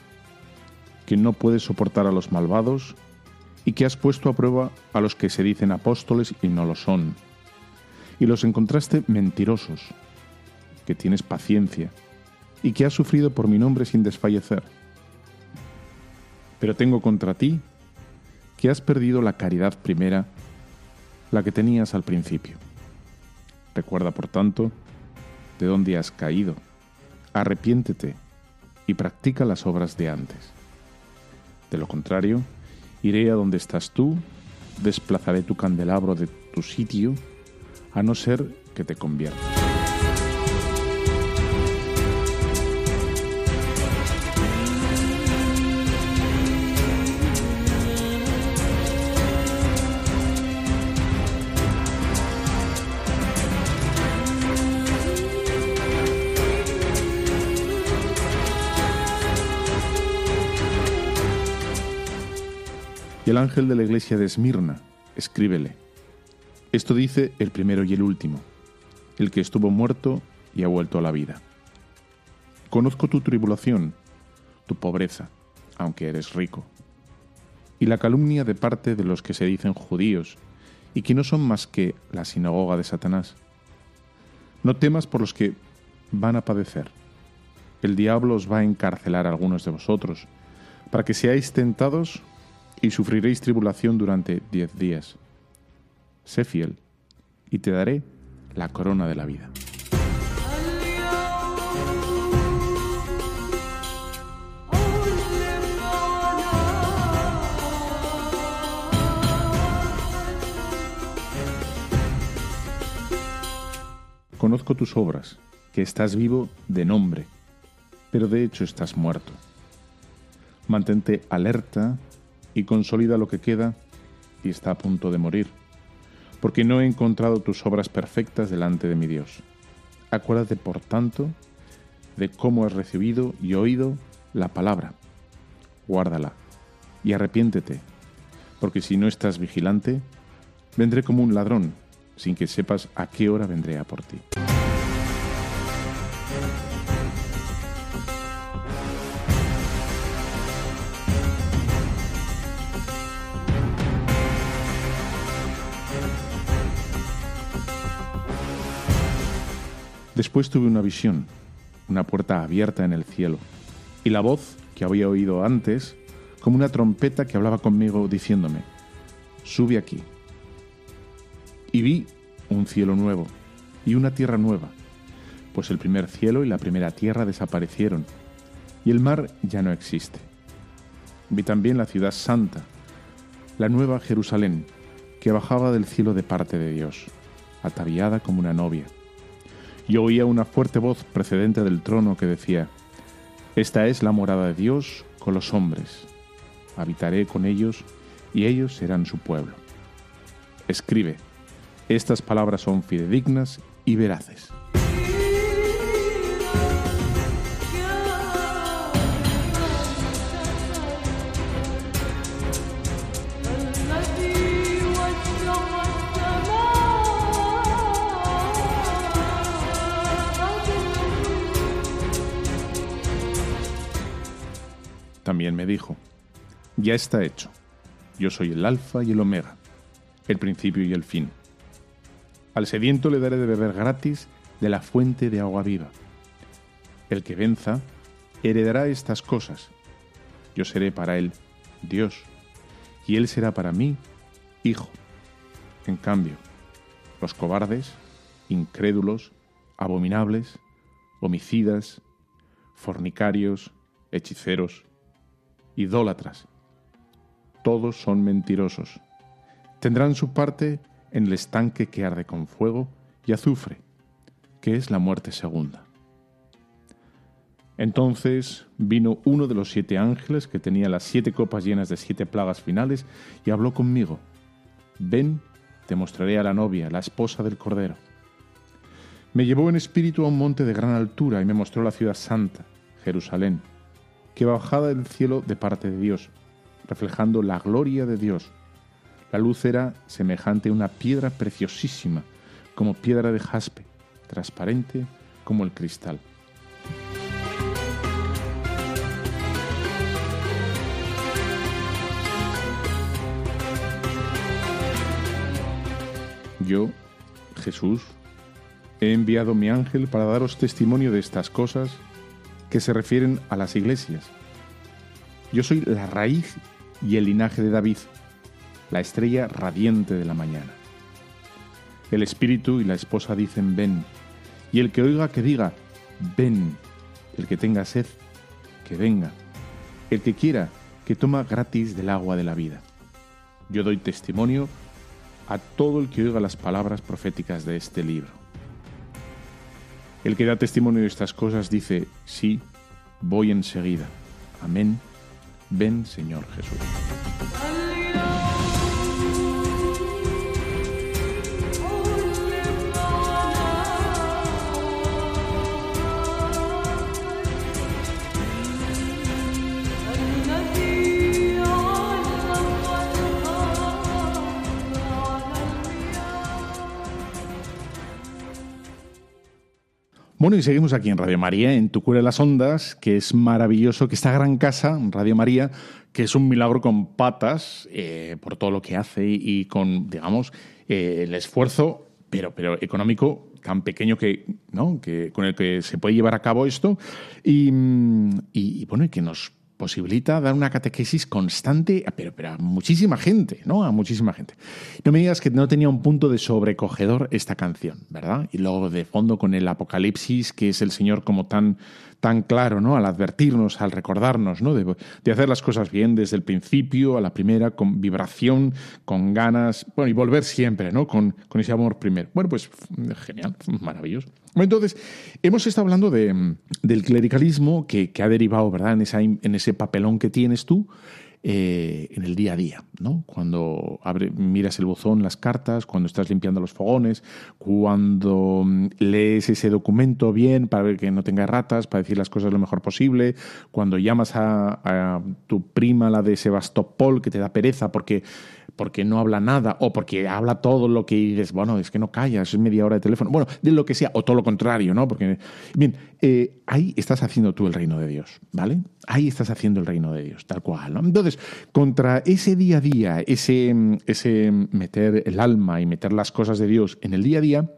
Speaker 1: que no puedes soportar a los malvados y que has puesto a prueba a los que se dicen apóstoles y no lo son, y los encontraste mentirosos, que tienes paciencia y que has sufrido por mi nombre sin desfallecer. Pero tengo contra ti que has perdido la caridad primera, la que tenías al principio. Recuerda, por tanto, de dónde has caído arrepiéntete y practica las obras de antes. De lo contrario, iré a donde estás tú, desplazaré tu candelabro de tu sitio, a no ser que te conviertas. El ángel de la iglesia de Esmirna, escríbele. Esto dice el primero y el último, el que estuvo muerto y ha vuelto a la vida. Conozco tu tribulación, tu pobreza, aunque eres rico, y la calumnia de parte de los que se dicen judíos y que no son más que la sinagoga de Satanás. No temas por los que van a padecer. El diablo os va a encarcelar a algunos de vosotros, para que seáis tentados y sufriréis tribulación durante diez días. Sé fiel, y te daré la corona de la vida. Conozco tus obras, que estás vivo de nombre, pero de hecho estás muerto. Mantente alerta y consolida lo que queda y está a punto de morir. porque no he encontrado tus obras perfectas delante de mi Dios. Acuérdate, por tanto, de cómo has recibido y oído la palabra. Guárdala y arrepiéntete, porque si no estás vigilante, vendré como un ladrón, sin que sepas a qué hora vendré a por ti. Después tuve una visión, una puerta abierta en el cielo, y la voz que había oído antes, como una trompeta que hablaba conmigo diciéndome, sube aquí. Y vi un cielo nuevo y una tierra nueva, pues el primer cielo y la primera tierra desaparecieron, y el mar ya no existe. Vi también la ciudad santa, la nueva Jerusalén, que bajaba del cielo de parte de Dios, ataviada como una novia y oía una fuerte voz precedente del trono que decía, Esta es la morada de Dios con los hombres. Habitaré con ellos y ellos serán su pueblo. Escribe, estas palabras son fidedignas y veraces. También me dijo, ya está hecho, yo soy el alfa y el omega, el principio y el fin. Al sediento le daré de beber gratis de la fuente de agua viva. El que venza heredará estas cosas. Yo seré para él Dios, y él será para mí hijo. En cambio, los cobardes, incrédulos, abominables, homicidas, fornicarios, hechiceros, idólatras. Todos son mentirosos. Tendrán su parte en el estanque que arde con fuego y azufre, que es la muerte segunda. Entonces vino uno de los siete ángeles que tenía las siete copas llenas de siete plagas finales y habló conmigo. Ven, te mostraré a la novia, la esposa del Cordero. Me llevó en espíritu a un monte de gran altura y me mostró la ciudad santa, Jerusalén que bajaba del cielo de parte de Dios, reflejando la gloria de Dios. La luz era semejante a una piedra preciosísima, como piedra de jaspe, transparente como el cristal. Yo, Jesús, he enviado mi ángel para daros testimonio de estas cosas que se refieren a las iglesias. Yo soy la raíz y el linaje de David, la estrella radiante de la mañana. El espíritu y la esposa dicen ven, y el que oiga que diga ven, el que tenga sed, que venga, el que quiera, que toma gratis del agua de la vida. Yo doy testimonio a todo el que oiga las palabras proféticas de este libro. El que da testimonio de estas cosas dice, sí, voy enseguida. Amén. Ven, Señor Jesús. Bueno, y seguimos aquí en Radio María, en Tu Cura de las Ondas, que es maravilloso, que esta gran casa, Radio María, que es un milagro con patas eh, por todo lo que hace y, con, digamos, eh, el esfuerzo, pero, pero económico tan pequeño que, ¿no? que con el que se puede llevar a cabo esto y, y bueno, y que nos posibilita dar una catequesis constante, pero, a muchísima gente, ¿no? A muchísima gente. No me digas que no tenía un punto de sobrecogedor esta canción, ¿verdad? Y luego de fondo con el Apocalipsis, que es el Señor como tan, tan claro, ¿no? Al advertirnos, al recordarnos, ¿no? De, hacer las cosas bien desde el principio a la primera, con vibración, con ganas, bueno, y volver siempre, ¿no? Con, ese amor primero. Bueno, pues genial, maravilloso. Entonces, hemos estado hablando de, del clericalismo que, ha derivado, ¿verdad?, en, esa, en ese papelón que tienes tú. Eh, en el día a día, ¿no? Cuando miras el buzón, las cartas, cuando estás limpiando los fogones, cuando mm, lees ese documento bien para ver que no tenga ratas, para decir las cosas lo mejor posible, cuando llamas a, tu prima, la de Sebastopol, que te da pereza porque porque no habla nada o porque habla todo lo que dices, bueno, es que no callas, es media hora de teléfono, bueno, de lo que sea, o todo lo contrario, ¿no? Porque, eh, ahí estás haciendo tú el reino de Dios, ¿vale? Ahí estás haciendo el reino de Dios, tal cual. Entonces, contra ese día a día, ese, ese meter el alma y meter las cosas de Dios en el día a día,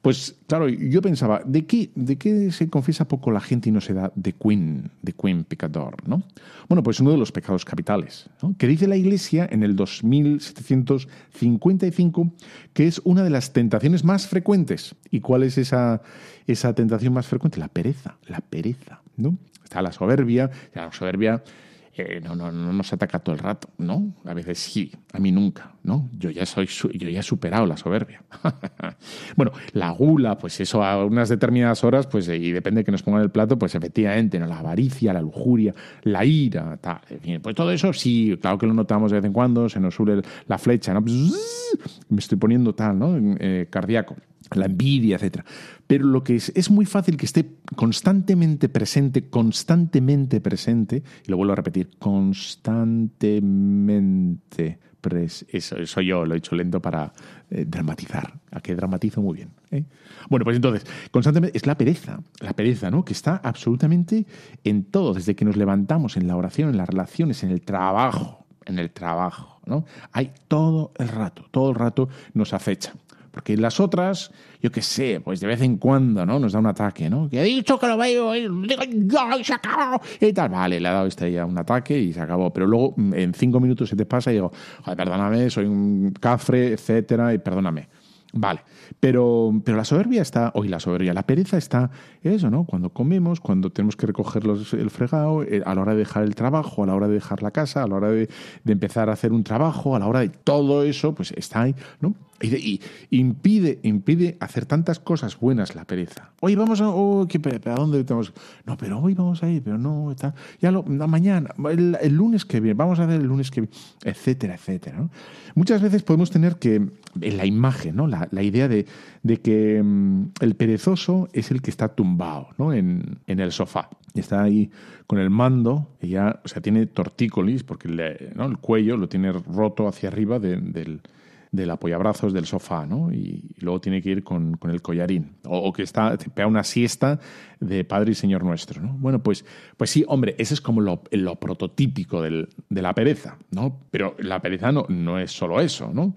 Speaker 1: pues claro, yo pensaba, ¿de qué, ¿de qué se confiesa poco la gente y no se da de Queen, de Queen pecador, ¿no? Bueno, pues uno de los pecados capitales, ¿no? que dice la Iglesia en el 2755 que es una de las tentaciones más frecuentes. ¿Y cuál es esa, esa tentación más frecuente? La pereza, la pereza, ¿no? Está la soberbia, la soberbia no, no, no nos ataca todo el rato, ¿no? A veces sí, a mí nunca, ¿no? Yo ya soy, yo ya he superado la soberbia. bueno, la gula, pues eso a unas determinadas horas, pues y depende de que nos pongan el plato, pues efectivamente, ¿no? La avaricia, la lujuria, la ira, tal. pues todo eso sí, claro que lo notamos de vez en cuando, se nos sube la flecha, ¿no? Me estoy poniendo tal, ¿no? Eh, cardíaco la envidia, etc. Pero lo que es, es muy fácil que esté constantemente presente, constantemente presente, y lo vuelvo a repetir, constantemente presente. Eso, soy yo, lo he hecho lento para eh, dramatizar, a que dramatizo muy bien. ¿eh? Bueno, pues entonces, constantemente es la pereza, la pereza, ¿no? Que está absolutamente en todo, desde que nos levantamos, en la oración, en las relaciones, en el trabajo, en el trabajo, ¿no? Hay todo el rato, todo el rato nos acecha. Porque las otras, yo qué sé, pues de vez en cuando, ¿no? Nos da un ataque, ¿no? Que he dicho que lo veo, y se acabó, y tal. Vale, le ha dado este ya un ataque y se acabó. Pero luego en cinco minutos se te pasa y digo, perdóname, soy un cafre, etcétera, y perdóname. Vale, pero, pero la soberbia está, hoy la soberbia, la pereza está, eso, ¿no? Cuando comemos, cuando tenemos que recoger el fregado, eh, a la hora de dejar el trabajo, a la hora de dejar la casa, a la hora de, empezar a hacer un trabajo, a la hora de todo eso, pues está ahí, ¿no? Y, impide, impide hacer tantas cosas buenas la pereza. Hoy vamos a. Oh, ¿qué, ¿A dónde estamos? No, pero hoy vamos a ir, pero no. Está, ya lo, mañana, el, lunes que viene, vamos a hacer el lunes que viene, etcétera, etcétera. Muchas veces podemos tener que. En la imagen, ¿no? La, idea de, de que mm, el perezoso es el que está tumbado ¿no? en, el sofá. Y está ahí con el mando, y ya, o sea, tiene tortícolis, porque el cuello lo tiene roto hacia arriba del del apoyabrazos del sofá, ¿no? Y, luego tiene que ir con, el collarín. O, que está, pega una siesta de Padre y Señor nuestro, ¿no? Bueno, pues, pues sí, hombre, ese es como lo, prototípico de la pereza, ¿no? Pero la pereza no, no es solo eso, ¿no?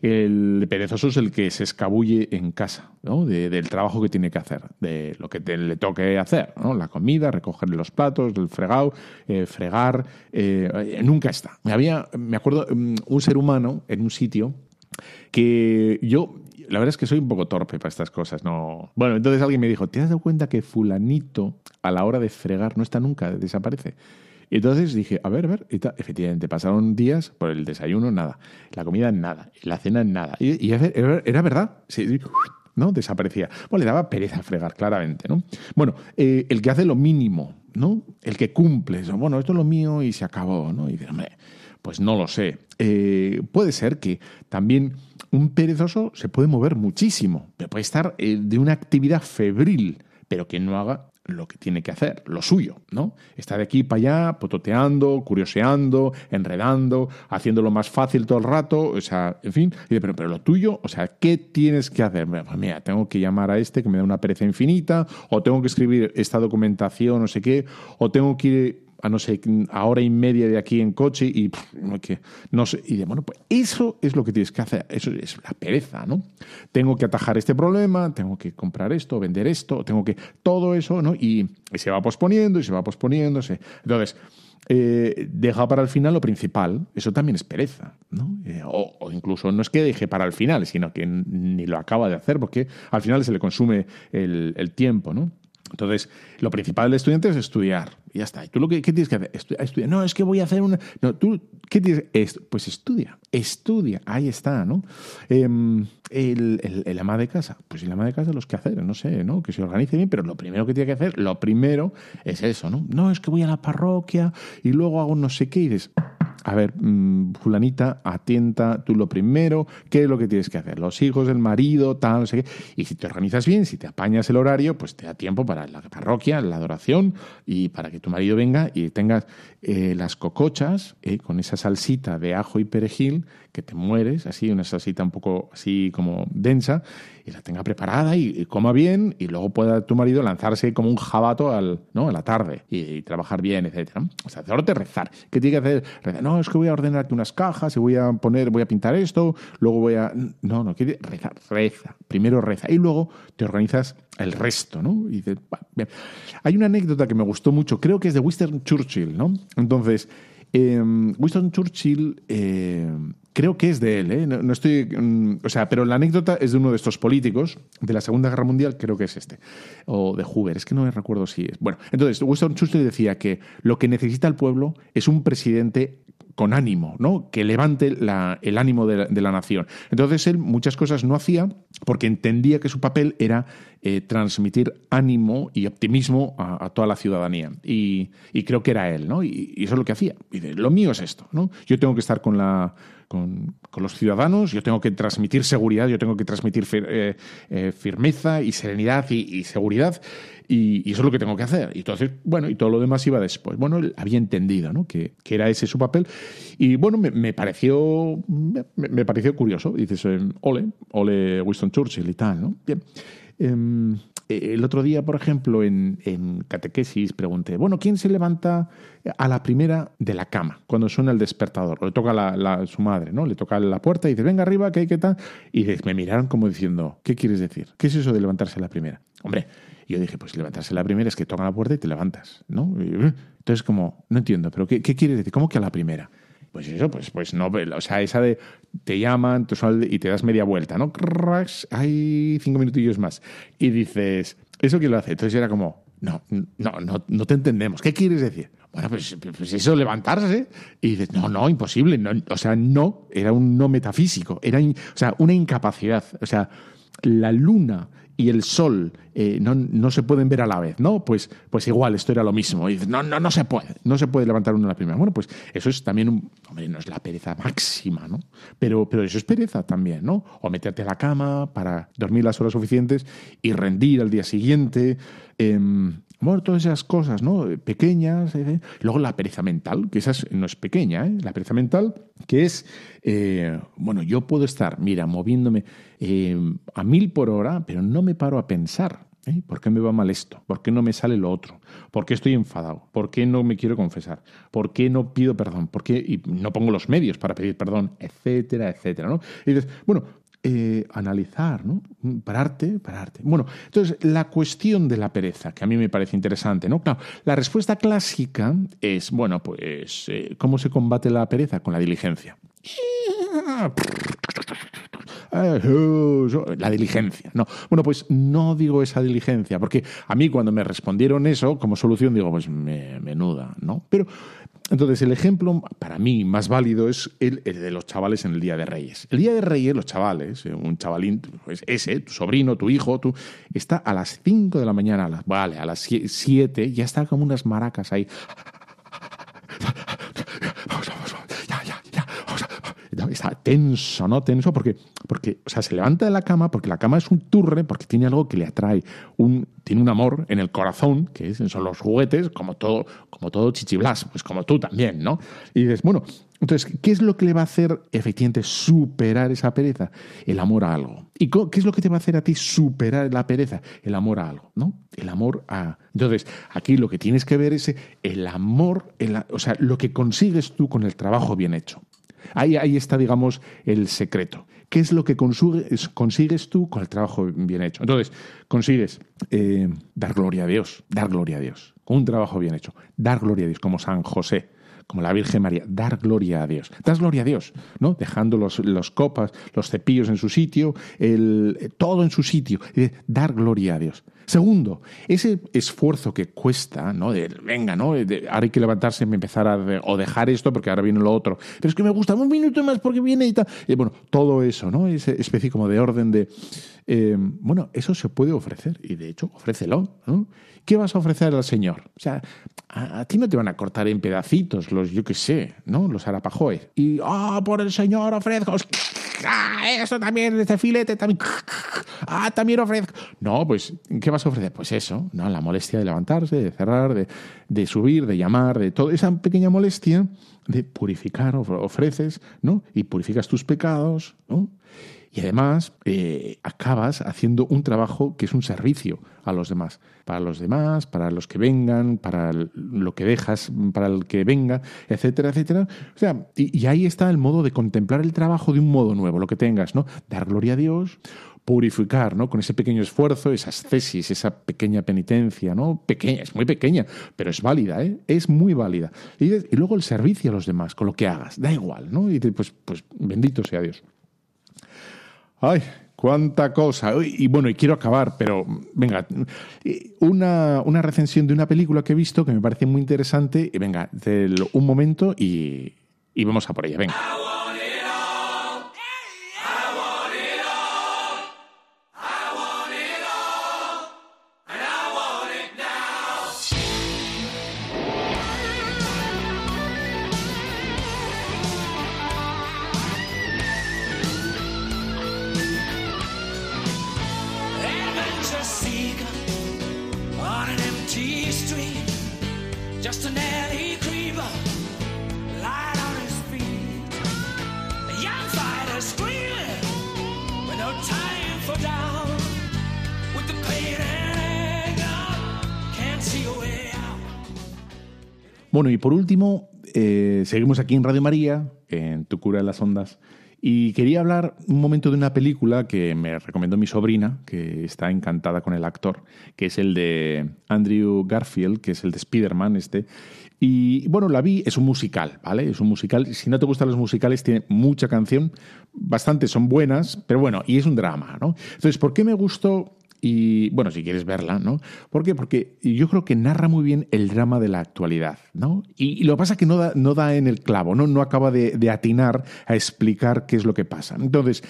Speaker 1: El perezoso es el que se escabulle en casa, ¿no? del trabajo que tiene que hacer, de lo que le toque hacer, ¿no? La comida, recoger los platos, el fregado, eh, fregar, eh, nunca está. Había, me acuerdo, mm, un ser humano en un sitio que yo, la verdad es que soy un poco torpe para estas cosas, no. Bueno, entonces alguien me dijo, ¿te has dado cuenta que fulanito a la hora de fregar no está nunca, desaparece? Y entonces dije, a ver, a ver, efectivamente, pasaron días por el desayuno, nada, la comida, nada, la cena, nada. Y, era verdad, ¿no? Desaparecía. Bueno, le daba pereza fregar, claramente, ¿no? Bueno, eh, el que hace lo mínimo, ¿no? El que cumple, bueno, esto es lo mío y se acabó, ¿no? Y dice, hombre, pues no lo sé. Eh, puede ser que también un perezoso se puede mover muchísimo, puede estar eh, de una actividad febril, pero que no haga lo que tiene que hacer, lo suyo, ¿no? Está de aquí para allá, pototeando, curioseando, enredando, haciéndolo más fácil todo el rato, o sea, en fin, pero, pero lo tuyo, o sea, ¿qué tienes que hacer? Pues mira, tengo que llamar a este que me da una pereza infinita, o tengo que escribir esta documentación, no sé qué, o tengo que ir a no sé, a hora y media de aquí en coche y que, no sé, y de, bueno, pues eso es lo que tienes que hacer, eso es la pereza, ¿no? Tengo que atajar este problema, tengo que comprar esto, vender esto, tengo que, todo eso, ¿no? Y, se va posponiendo y se va posponiendo, entonces, eh, deja para el final lo principal, eso también es pereza, ¿no? Eh, o, incluso no es que deje para el final, sino que ni lo acaba de hacer, porque al final se le consume el, el tiempo, ¿no? Entonces, lo principal del estudiante es estudiar. Y ya está. ¿Y tú lo que ¿qué tienes que hacer? estudiar. No, es que voy a hacer una. No, tú, ¿qué tienes? Pues estudia. Estudia. Ahí está, ¿no? Em, el, el, ama de casa. Pues el ama de casa, los que hacer, no sé, ¿no? Que se organice bien, pero lo primero que tiene que hacer, lo primero es eso, ¿no? No, es que voy a la parroquia y luego hago no sé qué y dices. A ver, mm, fulanita, atenta, tú lo primero, ¿qué es lo que tienes que hacer? Los hijos, el marido, tal, no sé qué. Y si te organizas bien, si te apañas el horario, pues te da tiempo para la parroquia, la adoración y para que tu marido venga y tengas eh, las cocochas eh, con esa salsita de ajo y perejil que te mueres, así, una salsita un poco así como densa, y la tenga preparada y, coma bien, y luego pueda tu marido lanzarse como un jabato al, ¿no? a la tarde y, trabajar bien, etc. O sea, te rezar. ¿Qué tiene que hacer? Rezar. No, es que voy a ordenar aquí unas cajas y voy a poner, voy a pintar esto, luego voy a. No, no, quiere rezar, reza. Primero reza y luego te organizas el resto, ¿no? Y dices. Hay una anécdota que me gustó mucho, creo que es de Winston Churchill, ¿no? Entonces, em, Winston Churchill eh, creo que es de él, ¿eh? no, estoy, mm, o sea, pero la anécdota es de uno de estos políticos de la Segunda Guerra Mundial, creo que es este, o de Hoover, es que no me recuerdo si es. Bueno, entonces Winston Churchill decía que lo que necesita el pueblo es un presidente con ánimo, ¿no? Que levante el ánimo de la, nación. Entonces él muchas cosas no hacía porque entendía que su papel era eh, transmitir ánimo y optimismo a, toda la ciudadanía. Y, creo que era él, ¿no? Y, eso es lo que hacía. Y lo mío es esto, ¿no? Yo tengo que estar con la con, los ciudadanos, yo tengo que transmitir seguridad, yo tengo que transmitir eh, eh, firmeza y serenidad y, seguridad, y, eso es lo que tengo que hacer. Y entonces, bueno, y todo lo demás iba después. Bueno, él había entendido ¿no? que, era ese su papel, y bueno, me, pareció, me, pareció curioso. dices, em, ole, ole Winston Churchill y tal, ¿no? Bien. Em, el otro día, por ejemplo, en, en, catequesis pregunté, bueno, ¿quién se levanta a la primera de la cama cuando suena el despertador? le toca la, su madre, ¿no? Le toca la puerta y dice, venga arriba, ¿qué hay, qué tal? Y me miraron como diciendo, ¿qué quieres decir? ¿Qué es eso de levantarse a la primera? Hombre, yo dije, pues levantarse a la primera es que toca la puerta y te levantas, ¿no? entonces, como, no entiendo, pero ¿qué, qué quieres decir? ¿Cómo que a la primera? Pues eso, pues, pues no, o sea, esa de te llaman y te das media vuelta, ¿no? Hay cinco minutillos más. Y dices, ¿eso quién lo hace? Entonces era como, no, no, no, no te entendemos. ¿Qué quieres decir? Bueno, pues, pues eso, levantarse. Y dices, no, no, imposible. No, o sea, no, era un no metafísico. Era, o sea, una incapacidad. O sea, la luna y el sol eh, no, no, se pueden ver a la vez, ¿no? Pues, pues igual, esto era lo mismo. Y no, no, no se puede, no se puede levantar uno a la primera. Bueno, pues eso es también, un, hombre, no es la pereza máxima, ¿no? Pero, pero eso es pereza también, ¿no? O meterte a la cama para dormir las horas suficientes y rendir al día siguiente. Em, bueno, todas esas cosas, ¿no? Pequeñas. ¿eh? Luego la pereza mental, que esa no es pequeña, ¿eh? La pereza mental, que es, eh, bueno, yo puedo estar, mira, moviéndome eh, a mil por hora, pero no me paro a pensar. ¿eh? ¿Por qué me va mal esto? ¿Por qué no me sale lo otro? ¿Por qué estoy enfadado? ¿Por qué no me quiero confesar? ¿Por qué no pido perdón? ¿Por qué y no pongo los medios para pedir perdón? Etcétera, etcétera. ¿no? Y dices, bueno, eh, analizar, ¿no? Pararte, pararte. Bueno, entonces la cuestión de la pereza, que a mí me parece interesante, ¿no? Claro, la respuesta clásica es, bueno, pues, eh, ¿cómo se combate la pereza? Con la diligencia. La diligencia. No. Bueno, pues no digo esa diligencia, porque a mí cuando me respondieron eso como solución digo, pues menuda, ¿no? Pero entonces, el ejemplo para mí más válido es el, de los chavales en el Día de Reyes. El Día de Reyes, los chavales, eh, un chavalín, pues ese, tu sobrino, tu hijo, tú, está a las 5 de la mañana, a las, vale, a las 7, ya está como unas maracas ahí. Tenso, ¿no? Tenso porque, porque, o sea, se levanta de la cama porque la cama es un turre, porque tiene algo que le atrae, un, tiene un amor en el corazón, que son los juguetes, como todo, como todo chichiblas, pues como tú también, ¿no? Y dices, bueno, entonces, ¿qué es lo que le va a hacer efectivamente superar esa pereza? El amor a algo. ¿Y qué es lo que te va a hacer a ti superar la pereza? El amor a algo, ¿no? El amor a... Entonces, aquí lo que tienes que ver es el amor, o sea, lo que consigues tú con el trabajo bien hecho. Ahí, está, digamos, el secreto. ¿Qué es lo que consigues, tú con el trabajo bien hecho? Entonces, consigues eh, dar gloria a Dios, dar gloria a Dios, con un trabajo bien hecho, dar gloria a Dios, como San José, como la Virgen María, dar gloria a Dios. Das gloria a Dios, ¿no? Dejando los, copas, los cepillos en su sitio, el, todo en su sitio, dar gloria a Dios. Segundo, ese esfuerzo que cuesta, ¿no? De, venga, ¿no? ahora hay que levantarse y empezar a o dejar esto porque ahora viene lo otro. Pero es que me gusta un minuto más porque viene y tal. Y bueno, todo eso, ¿no? Esa especie como de orden de... Eh, bueno, eso se puede ofrecer y de hecho, ofrécelo. ¿Qué vas a ofrecer al Señor? O sea, a, ti no te van a cortar en pedacitos los, yo qué sé, ¿no? Los arapajoes. Y, ah, por el Señor ofrezco. Ah, eso también, este filete también. Ah, también ofrezco. No, pues, ¿qué vas ofrecer? Pues eso, ¿no? La molestia de levantarse, de cerrar, de, de subir, de llamar, de toda esa pequeña molestia de purificar, ofreces, ¿no? Y purificas tus pecados, ¿no? Y además eh, acabas haciendo un trabajo que es un servicio a los demás, para los demás, para los que vengan, para lo que dejas, para el que venga, etcétera, etcétera. O sea, y, ahí está el modo de contemplar el trabajo de un modo nuevo, lo que tengas, ¿no? Dar gloria a Dios, purificar, ¿no? Con ese pequeño esfuerzo, esas tesis, esa pequeña penitencia, ¿no? Pequeña, es muy pequeña, pero es válida, ¿eh? Es muy válida. Y, luego el servicio a los demás, con lo que hagas, da igual, ¿no? Y pues, pues bendito sea Dios. Ay, cuánta cosa. Y bueno, y quiero acabar, pero venga, una, una recensión de una película que he visto que me parece muy interesante. Y venga, un momento y, y vamos a por ella. Venga. Bueno, y por último, eh, seguimos aquí en Radio María, en Tu cura de las ondas, y quería hablar un momento de una película que me recomendó mi sobrina, que está encantada con el actor, que es el de Andrew Garfield, que es el de Spider-Man este. Y bueno, la vi, es un musical, ¿vale? Es un musical. Si no te gustan los musicales, tiene mucha canción, bastantes son buenas, pero bueno, y es un drama, ¿no? Entonces, ¿por qué me gustó y bueno, si quieres verla, ¿no? ¿Por qué? Porque yo creo que narra muy bien el drama de la actualidad, ¿no? Y, lo que pasa es que no da, no da en el clavo, ¿no? No acaba de, de atinar a explicar qué es lo que pasa. Entonces,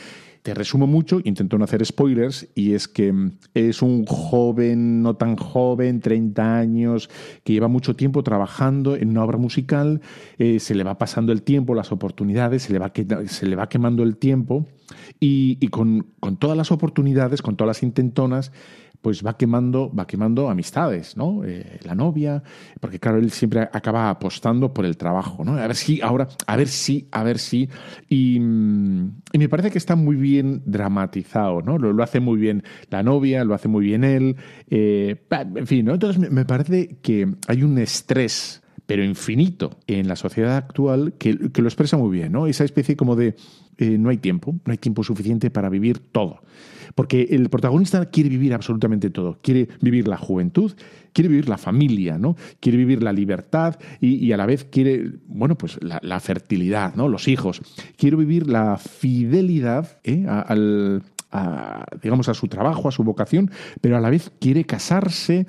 Speaker 1: te resumo mucho, intento no hacer spoilers, y es que mm, es un joven, no tan joven, 30 años, que lleva mucho tiempo trabajando en una obra musical, eh, se le va pasando el tiempo, las oportunidades, se le va, se le va quemando el tiempo, y, con, con todas las oportunidades, con todas las intentonas, pues va quemando, va quemando amistades, ¿no? Eh, la novia, porque claro, él siempre acaba apostando por el trabajo, ¿no? A ver si, ahora, a ver si, a ver si. Y, mm, me parece que está muy bien dramatizado, ¿no? Lo, hace muy bien la novia, lo hace muy bien él, eh, en fin, ¿no? Entonces me parece que hay un estrés pero infinito en la sociedad actual que, que, lo expresa muy bien, ¿no? Esa especie como de eh, no hay tiempo, no hay tiempo suficiente para vivir todo. Porque el protagonista quiere vivir absolutamente todo. Quiere vivir la juventud, quiere vivir la familia, ¿no? Quiere vivir la libertad y, a la vez quiere, bueno, pues la, fertilidad, ¿no? Los hijos. Quiere vivir la fidelidad ¿eh? al, digamos, a su trabajo, a su vocación, pero a la vez quiere casarse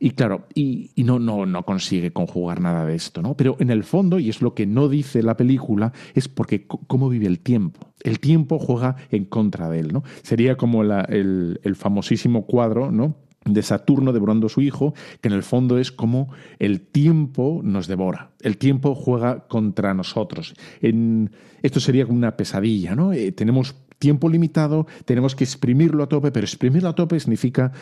Speaker 1: y claro, y, no, no, no consigue conjugar nada de esto, ¿no? Pero en el fondo, y es lo que no dice la película, es porque cómo vive el tiempo. El tiempo juega en contra de él, ¿no? Sería como el, el famosísimo cuadro, ¿no? de Saturno devorando a su hijo, que en el fondo es como el tiempo nos devora, el tiempo juega contra nosotros. En, esto sería como una pesadilla, ¿no? Eh, tenemos tiempo limitado, tenemos que exprimirlo a tope, pero exprimirlo a tope significa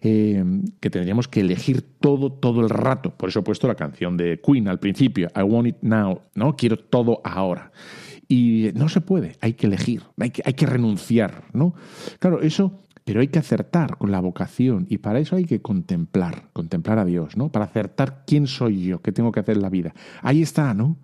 Speaker 1: eh, que tendríamos que elegir todo, todo el rato. Por eso he puesto la canción de Queen al principio, I want it now, ¿no? Quiero todo ahora. Y no se puede, hay que elegir, hay que, hay que renunciar, ¿no? Claro, eso pero hay que acertar con la vocación y para eso hay que contemplar, contemplar a Dios, ¿no? Para acertar quién soy yo, qué tengo que hacer en la vida. Ahí está, ¿no?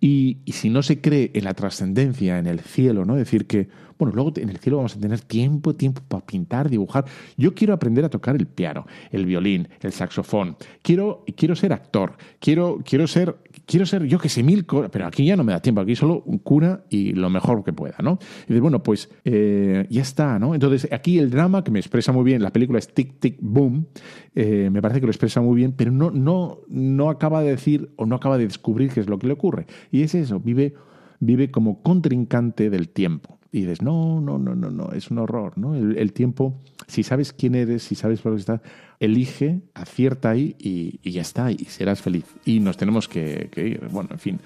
Speaker 1: Y, si no se cree en la trascendencia, en el cielo, ¿no? Decir que, Bueno, luego en el cielo vamos a tener tiempo, tiempo para pintar, dibujar. Yo quiero aprender a tocar el piano, el violín, el saxofón. Quiero, quiero ser actor. Quiero, quiero ser, quiero ser, yo que sé, mil cosas. Pero aquí ya no me da tiempo. Aquí solo cura y lo mejor que pueda, ¿no? Y dices, bueno, pues eh, ya está, ¿no? Entonces, aquí el drama que me expresa muy bien, la película es Tic Tic Boom, eh, me parece que lo expresa muy bien, pero no, no, no acaba de decir o no acaba de descubrir qué es lo que le ocurre. Y es eso, vive, vive como contrincante del tiempo. Y dices, no, no, no, no, no, es un horror, ¿no? El, tiempo, si sabes quién eres, si sabes por qué estás, elige, acierta ahí y, ya está, y serás feliz. Y nos tenemos que, que ir. Bueno, en fin.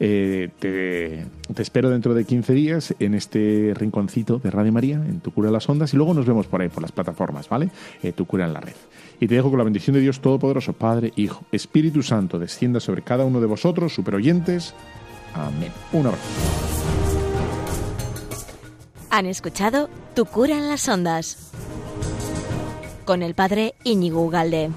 Speaker 1: Eh, te, espero dentro de 15 días en este rinconcito de Radio María, en Tu Cura en las Ondas, y luego nos vemos por ahí, por las plataformas, ¿vale? Eh, tu Cura en la Red. Y te dejo con la bendición de Dios Todopoderoso, Padre, Hijo, Espíritu Santo, descienda sobre cada uno de vosotros, superoyentes. Amén. Un abrazo.
Speaker 2: Han escuchado Tu Cura en las Ondas con el Padre Íñigo Ugalde.